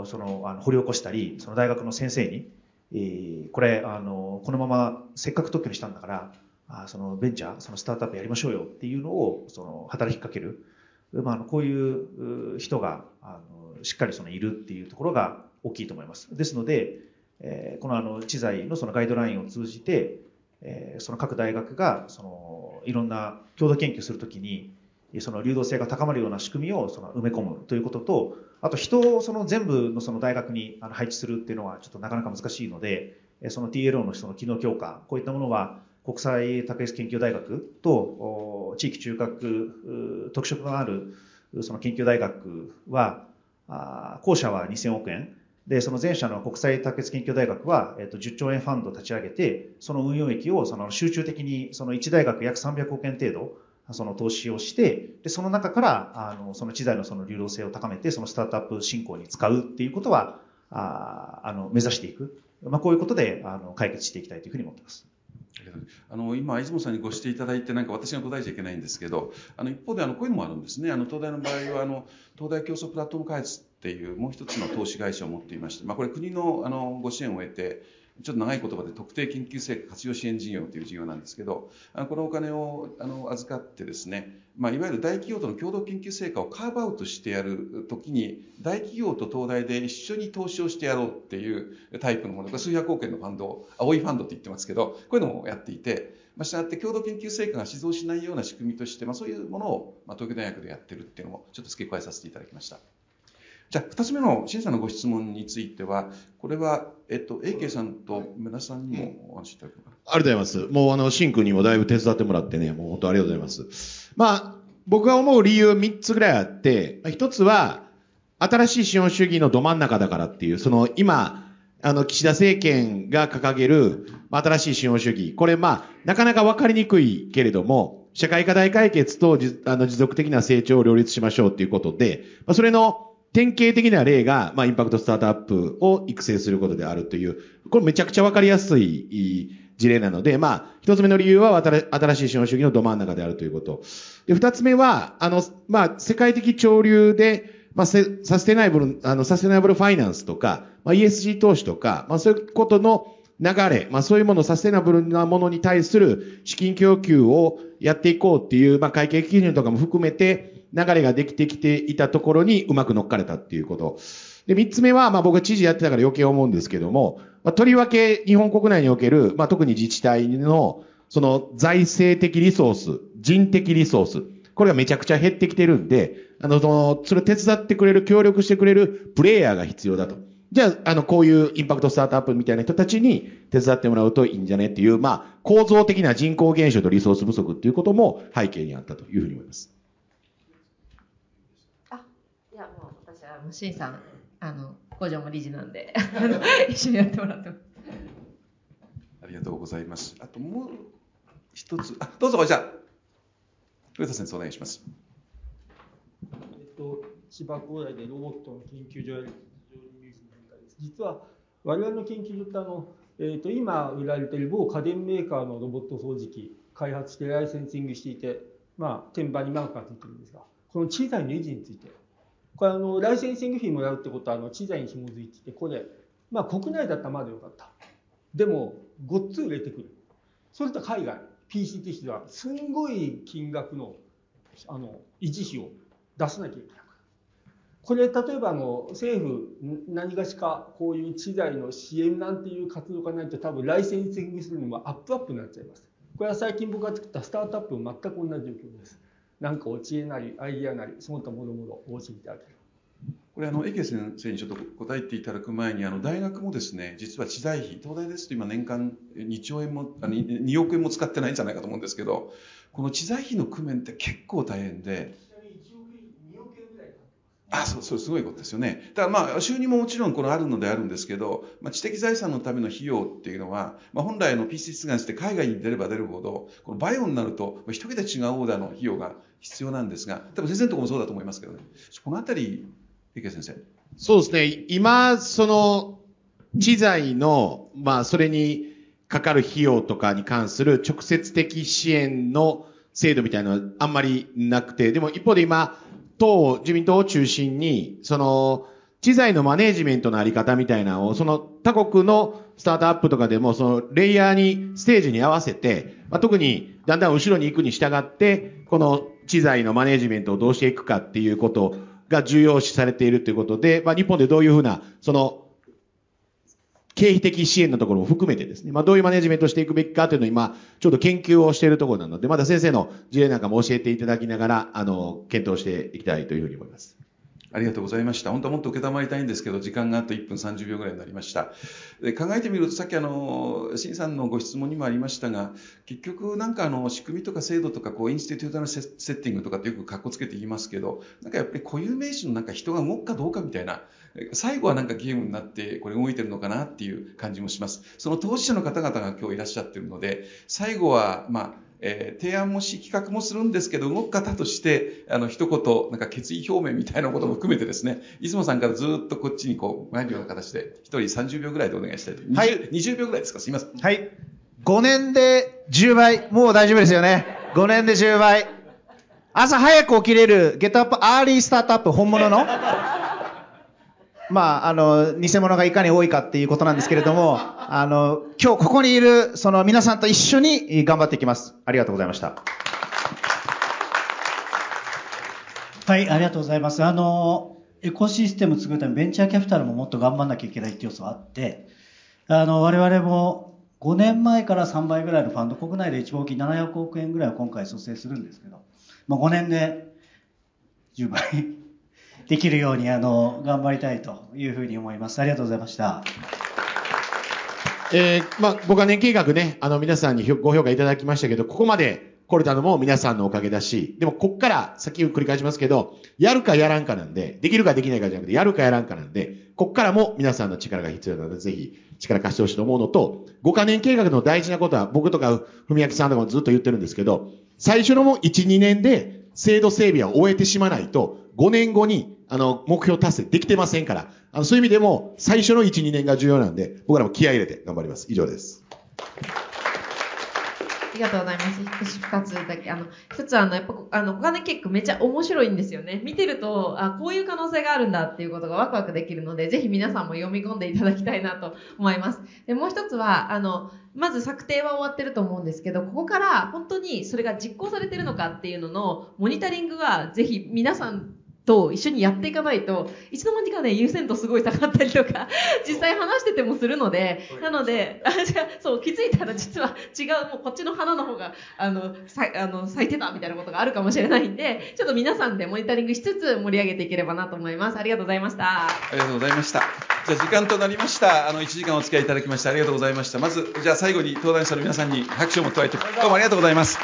そのあの掘り起こしたり、その大学の先生に、えー、これあのこのまませっかく特許にしたんだからあそのベンチャーそのスタートアップやりましょうよっていうのをその働きかける、まあ、あのこういう人があのしっかりそのいるっていうところが大きいと思います。ですので、えー、このあの知財のそのガイドラインを通じて、えー、その各大学がそのいろんな共同研究するときにその流動性が高まるような仕組みをその埋め込むということと、あと人をその全部のその大学に配置するっていうのはちょっとなかなか難しいので、その TLO のその機能強化、こういったものは国際卓越研究大学と地域中核特色のあるその研究大学は、校舎は2000億円、で、その前者の国際卓越研究大学は、えっと、10兆円ファンドを立ち上げて、その運用益をその集中的に、その1大学約300億円程度、その投資をして、で、その中から、あの、その知財のその流動性を高めて、そのスタートアップ振興に使うっていうことは、ああの、目指していく。まあ、こういうことで、あの、解決していきたいというふうに思ってます。あの今、出雲さんにご指摘いただいて、なんか私が答えちゃいけないんですけど、あの一方であのこういうのもあるんですね、あの東大の場合はあの、東大競争プラットフォーム開発っていうもう一つの投資会社を持っていまして、まあ、これ、国のあのご支援を得て、ちょっと長い言葉で特定研究成果活用支援事業という事業なんですけど、このお金をあの預かってですね、まあ、いわゆる大企業との共同研究成果をカーブアウトしてやるときに、大企業と東大で一緒に投資をしてやろうっていうタイプのもの、これ数百億円のファンド、青いファンドって言ってますけど、こういうのもやっていて、まあ、したがって共同研究成果が死蔵しないような仕組みとして、まあ、そういうものを、まあ、東京大学でやってるっていうのもちょっと付け加えさせていただきました。じゃあ、二つ目の審査のご質問については、これは、えっと、AK さんと村さんにもお話しいただくのか？な。ありがとうございます。もう、あの、シン君にもだいぶ手伝ってもらってね、もう本当ありがとうございます。まあ、僕が思う理由3つぐらいあって、1つは、新しい資本主義のど真ん中だからっていう、その今、あの、岸田政権が掲げる、新しい資本主義。これ、まあ、なかなかわかりにくいけれども、社会課題解決とあの持続的な成長を両立しましょうということで、まあ、それの典型的な例が、まあ、インパクトスタートアップを育成することであるという、これめちゃくちゃわかりやすい事例なので、まあ、一つ目の理由は新しい資本主義のど真ん中であるということ。で、二つ目は、あの、まあ、世界的潮流で、まあ、サステナブル、あの、サステナブルファイナンスとか、まあ、ESG 投資とか、まあ、そういうことの流れ、まあ、そういうもの、サステナブルなものに対する資金供給をやっていこうっていう、まあ、会計基準とかも含めて、流れができてきていたところにうまく乗っかれたっていうこと。で、三つ目は、まあ僕は知事やってたから余計思うんですけども、まあ、とりわけ日本国内における、まあ特に自治体の、その財政的リソース、人的リソース、これがめちゃくちゃ減ってきてるんで、あの、その、それを手伝ってくれる、協力してくれるプレイヤーが必要だと。じゃあ、あの、こういうインパクトスタートアップみたいな人たちに手伝ってもらうといいんじゃねっていう、まあ、構造的な人口減少とリソース不足っていうことも背景にあったというふうに思います。の、しんさん、あの、工場も理事なんで 一緒にやってもらってます。ありがとうございます。あともう一つ、あ、どうぞ、じゃあ、上田先生お願いします。えっと、千葉工大でロボットの研究所やる実は我々の研究所ってあの、えっと、今売られている某家電メーカーのロボット掃除機開発してライセンシングしていて、まあ、天板にマークがついてるんですが、この小さいネジについてこれあの、ライセンシング費もらうってことは、あの、知財に紐づいてて、これ、まあ国内だったらまだよかった。でも、ごっつ売れてくる。それと海外、PC としては、すんごい金額の、あの、維持費を出さなきゃいけない。これ、例えばあの、政府、何がしか、こういう知財の支援なんていう活動がないと、多分ライセンシングするのもアップアップになっちゃいます。これは最近僕が作ったスタートアップも全く同じ状況です。何かお知恵なりアイディアなりその他もろもろお教えいただける。これあの、池先生にちょっと答えていただく前に、あの、大学もですね、実は知財費、東大です。と今年間2兆円も、あの2億円も使ってないんじゃないかと思うんですけど、この知財費の工面って結構大変で、あそうそうすごいことですよね。だからまあ収入ももちろんこのあるのであるんですけど、まあ、知的財産のための費用っていうのは、まあ、本来の PC 出願して海外に出れば出るほど、このバイオになると一桁違うオーダーの費用が必要なんですが、多分先生のところもそうだと思いますけどね。このあたり池先生。そうですね。今、その、知財の、まあ、それにかかる費用とかに関する直接的支援の制度みたいなのはあんまりなくて、でも一方で今、党、自民党を中心に、その、知財のマネジメントのあり方みたいなのを、その他国のスタートアップとかでも、そのレイヤーに、ステージに合わせて、まあ、特にだんだん後ろに行くに従って、この知財のマネジメントをどうしていくかっていうことが重要視されているということで、まあ、日本でどういうふうな、その、経費的支援のところも含めてですね、まあ、どういうマネジメントしていくべきかというのを今、ちょっと研究をしているところなので、まだ先生の事例なんかも教えていただきながら、あの、検討していきたいというふうに思います。ありがとうございました。本当はもっと承りたいんですけど、時間があと1分30秒ぐらいになりました。で考えてみると、さっきあの、新さんのご質問にもありましたが、結局なんかあの、仕組みとか制度とか、こう、インスティテュータルセッティングとかってよく格好つけて言いますけど、なんかやっぱり固有名詞のなんか人が動くかどうかみたいな、最後はなんかゲームになってこれ動いてるのかなっていう感じもします。その当事者の方々が今日いらっしゃってるので、最後は、まあ、えー、提案もし企画もするんですけど、動く方として、あの、一言、なんか決意表明みたいなことも含めてですね、出雲さんからずっとこっちにこう、参るような形で、一人30秒ぐらいでお願いしたいと。はい。20秒ぐらいですか？すいません。はい。5年で10倍。もう大丈夫ですよね。5年で10倍。朝早く起きれる、 get up、early スタートアップ、本物の？まあ、あの、偽物がいかに多いかっていうことなんですけれども、あの、今日ここにいる、その皆さんと一緒に頑張っていきます。ありがとうございました。はい、ありがとうございます。あの、エコシステム作るためにベンチャーキャピタルももっと頑張んなきゃいけないって要素があって、あの、我々も5年前から3倍ぐらいのファンド、国内で一番大きい700億円ぐらいを今回組成するんですけど、まあ、5年で10倍できるようにあの頑張りたいというふうに思います。ありがとうございました。えー、まあ、5カ年計画ね、あの、皆さんにご評価いただきましたけど、ここまで来れたのも皆さんのおかげだし、でも、こっから、先を繰り返しますけど、やるかやらんかなんで、できるかできないかじゃなくて、やるかやらんかなんで、こっからも皆さんの力が必要なので、ぜひ、力貸してほしいと思うのと、5カ年計画の大事なことは、僕とか、文明さんとかもずっと言ってるんですけど、最初のもう1、2年で、制度整備は終えてしまないと、5年後に、あの、目標達成できてませんから、あの、そういう意味でも、最初の1、2年が重要なんで、僕らも気合い入れて頑張ります。以上です。ありがとうございます。一つだけ、あの、一つはあの、やっぱ、あの、お金結構めちゃ面白いんですよね。見てると、あ、こういう可能性があるんだっていうことがワクワクできるので、ぜひ皆さんも読み込んでいただきたいなと思います。で、もう一つは、あの、まず策定は終わってると思うんですけど、ここから本当にそれが実行されてるのかっていうののモニタリングはぜひ皆さんと一緒にやっていかないと、いつの間にかね、優先度すごい下がったりとか、実際話しててもするので、なので、あ、じゃそう、気づいたら実は違う、もうこっちの花の方が、あの、さあの咲いてたみたいなことがあるかもしれないんで、ちょっと皆さんでモニタリングしつつ盛り上げていければなと思います。ありがとうございました。ありがとうございました。じゃあ時間となりました。あの、1時間お付き合いいただきましてありがとうございました。まず、じゃあ最後に登壇者の皆さんに拍手をも加えて、どうもありがとうございます。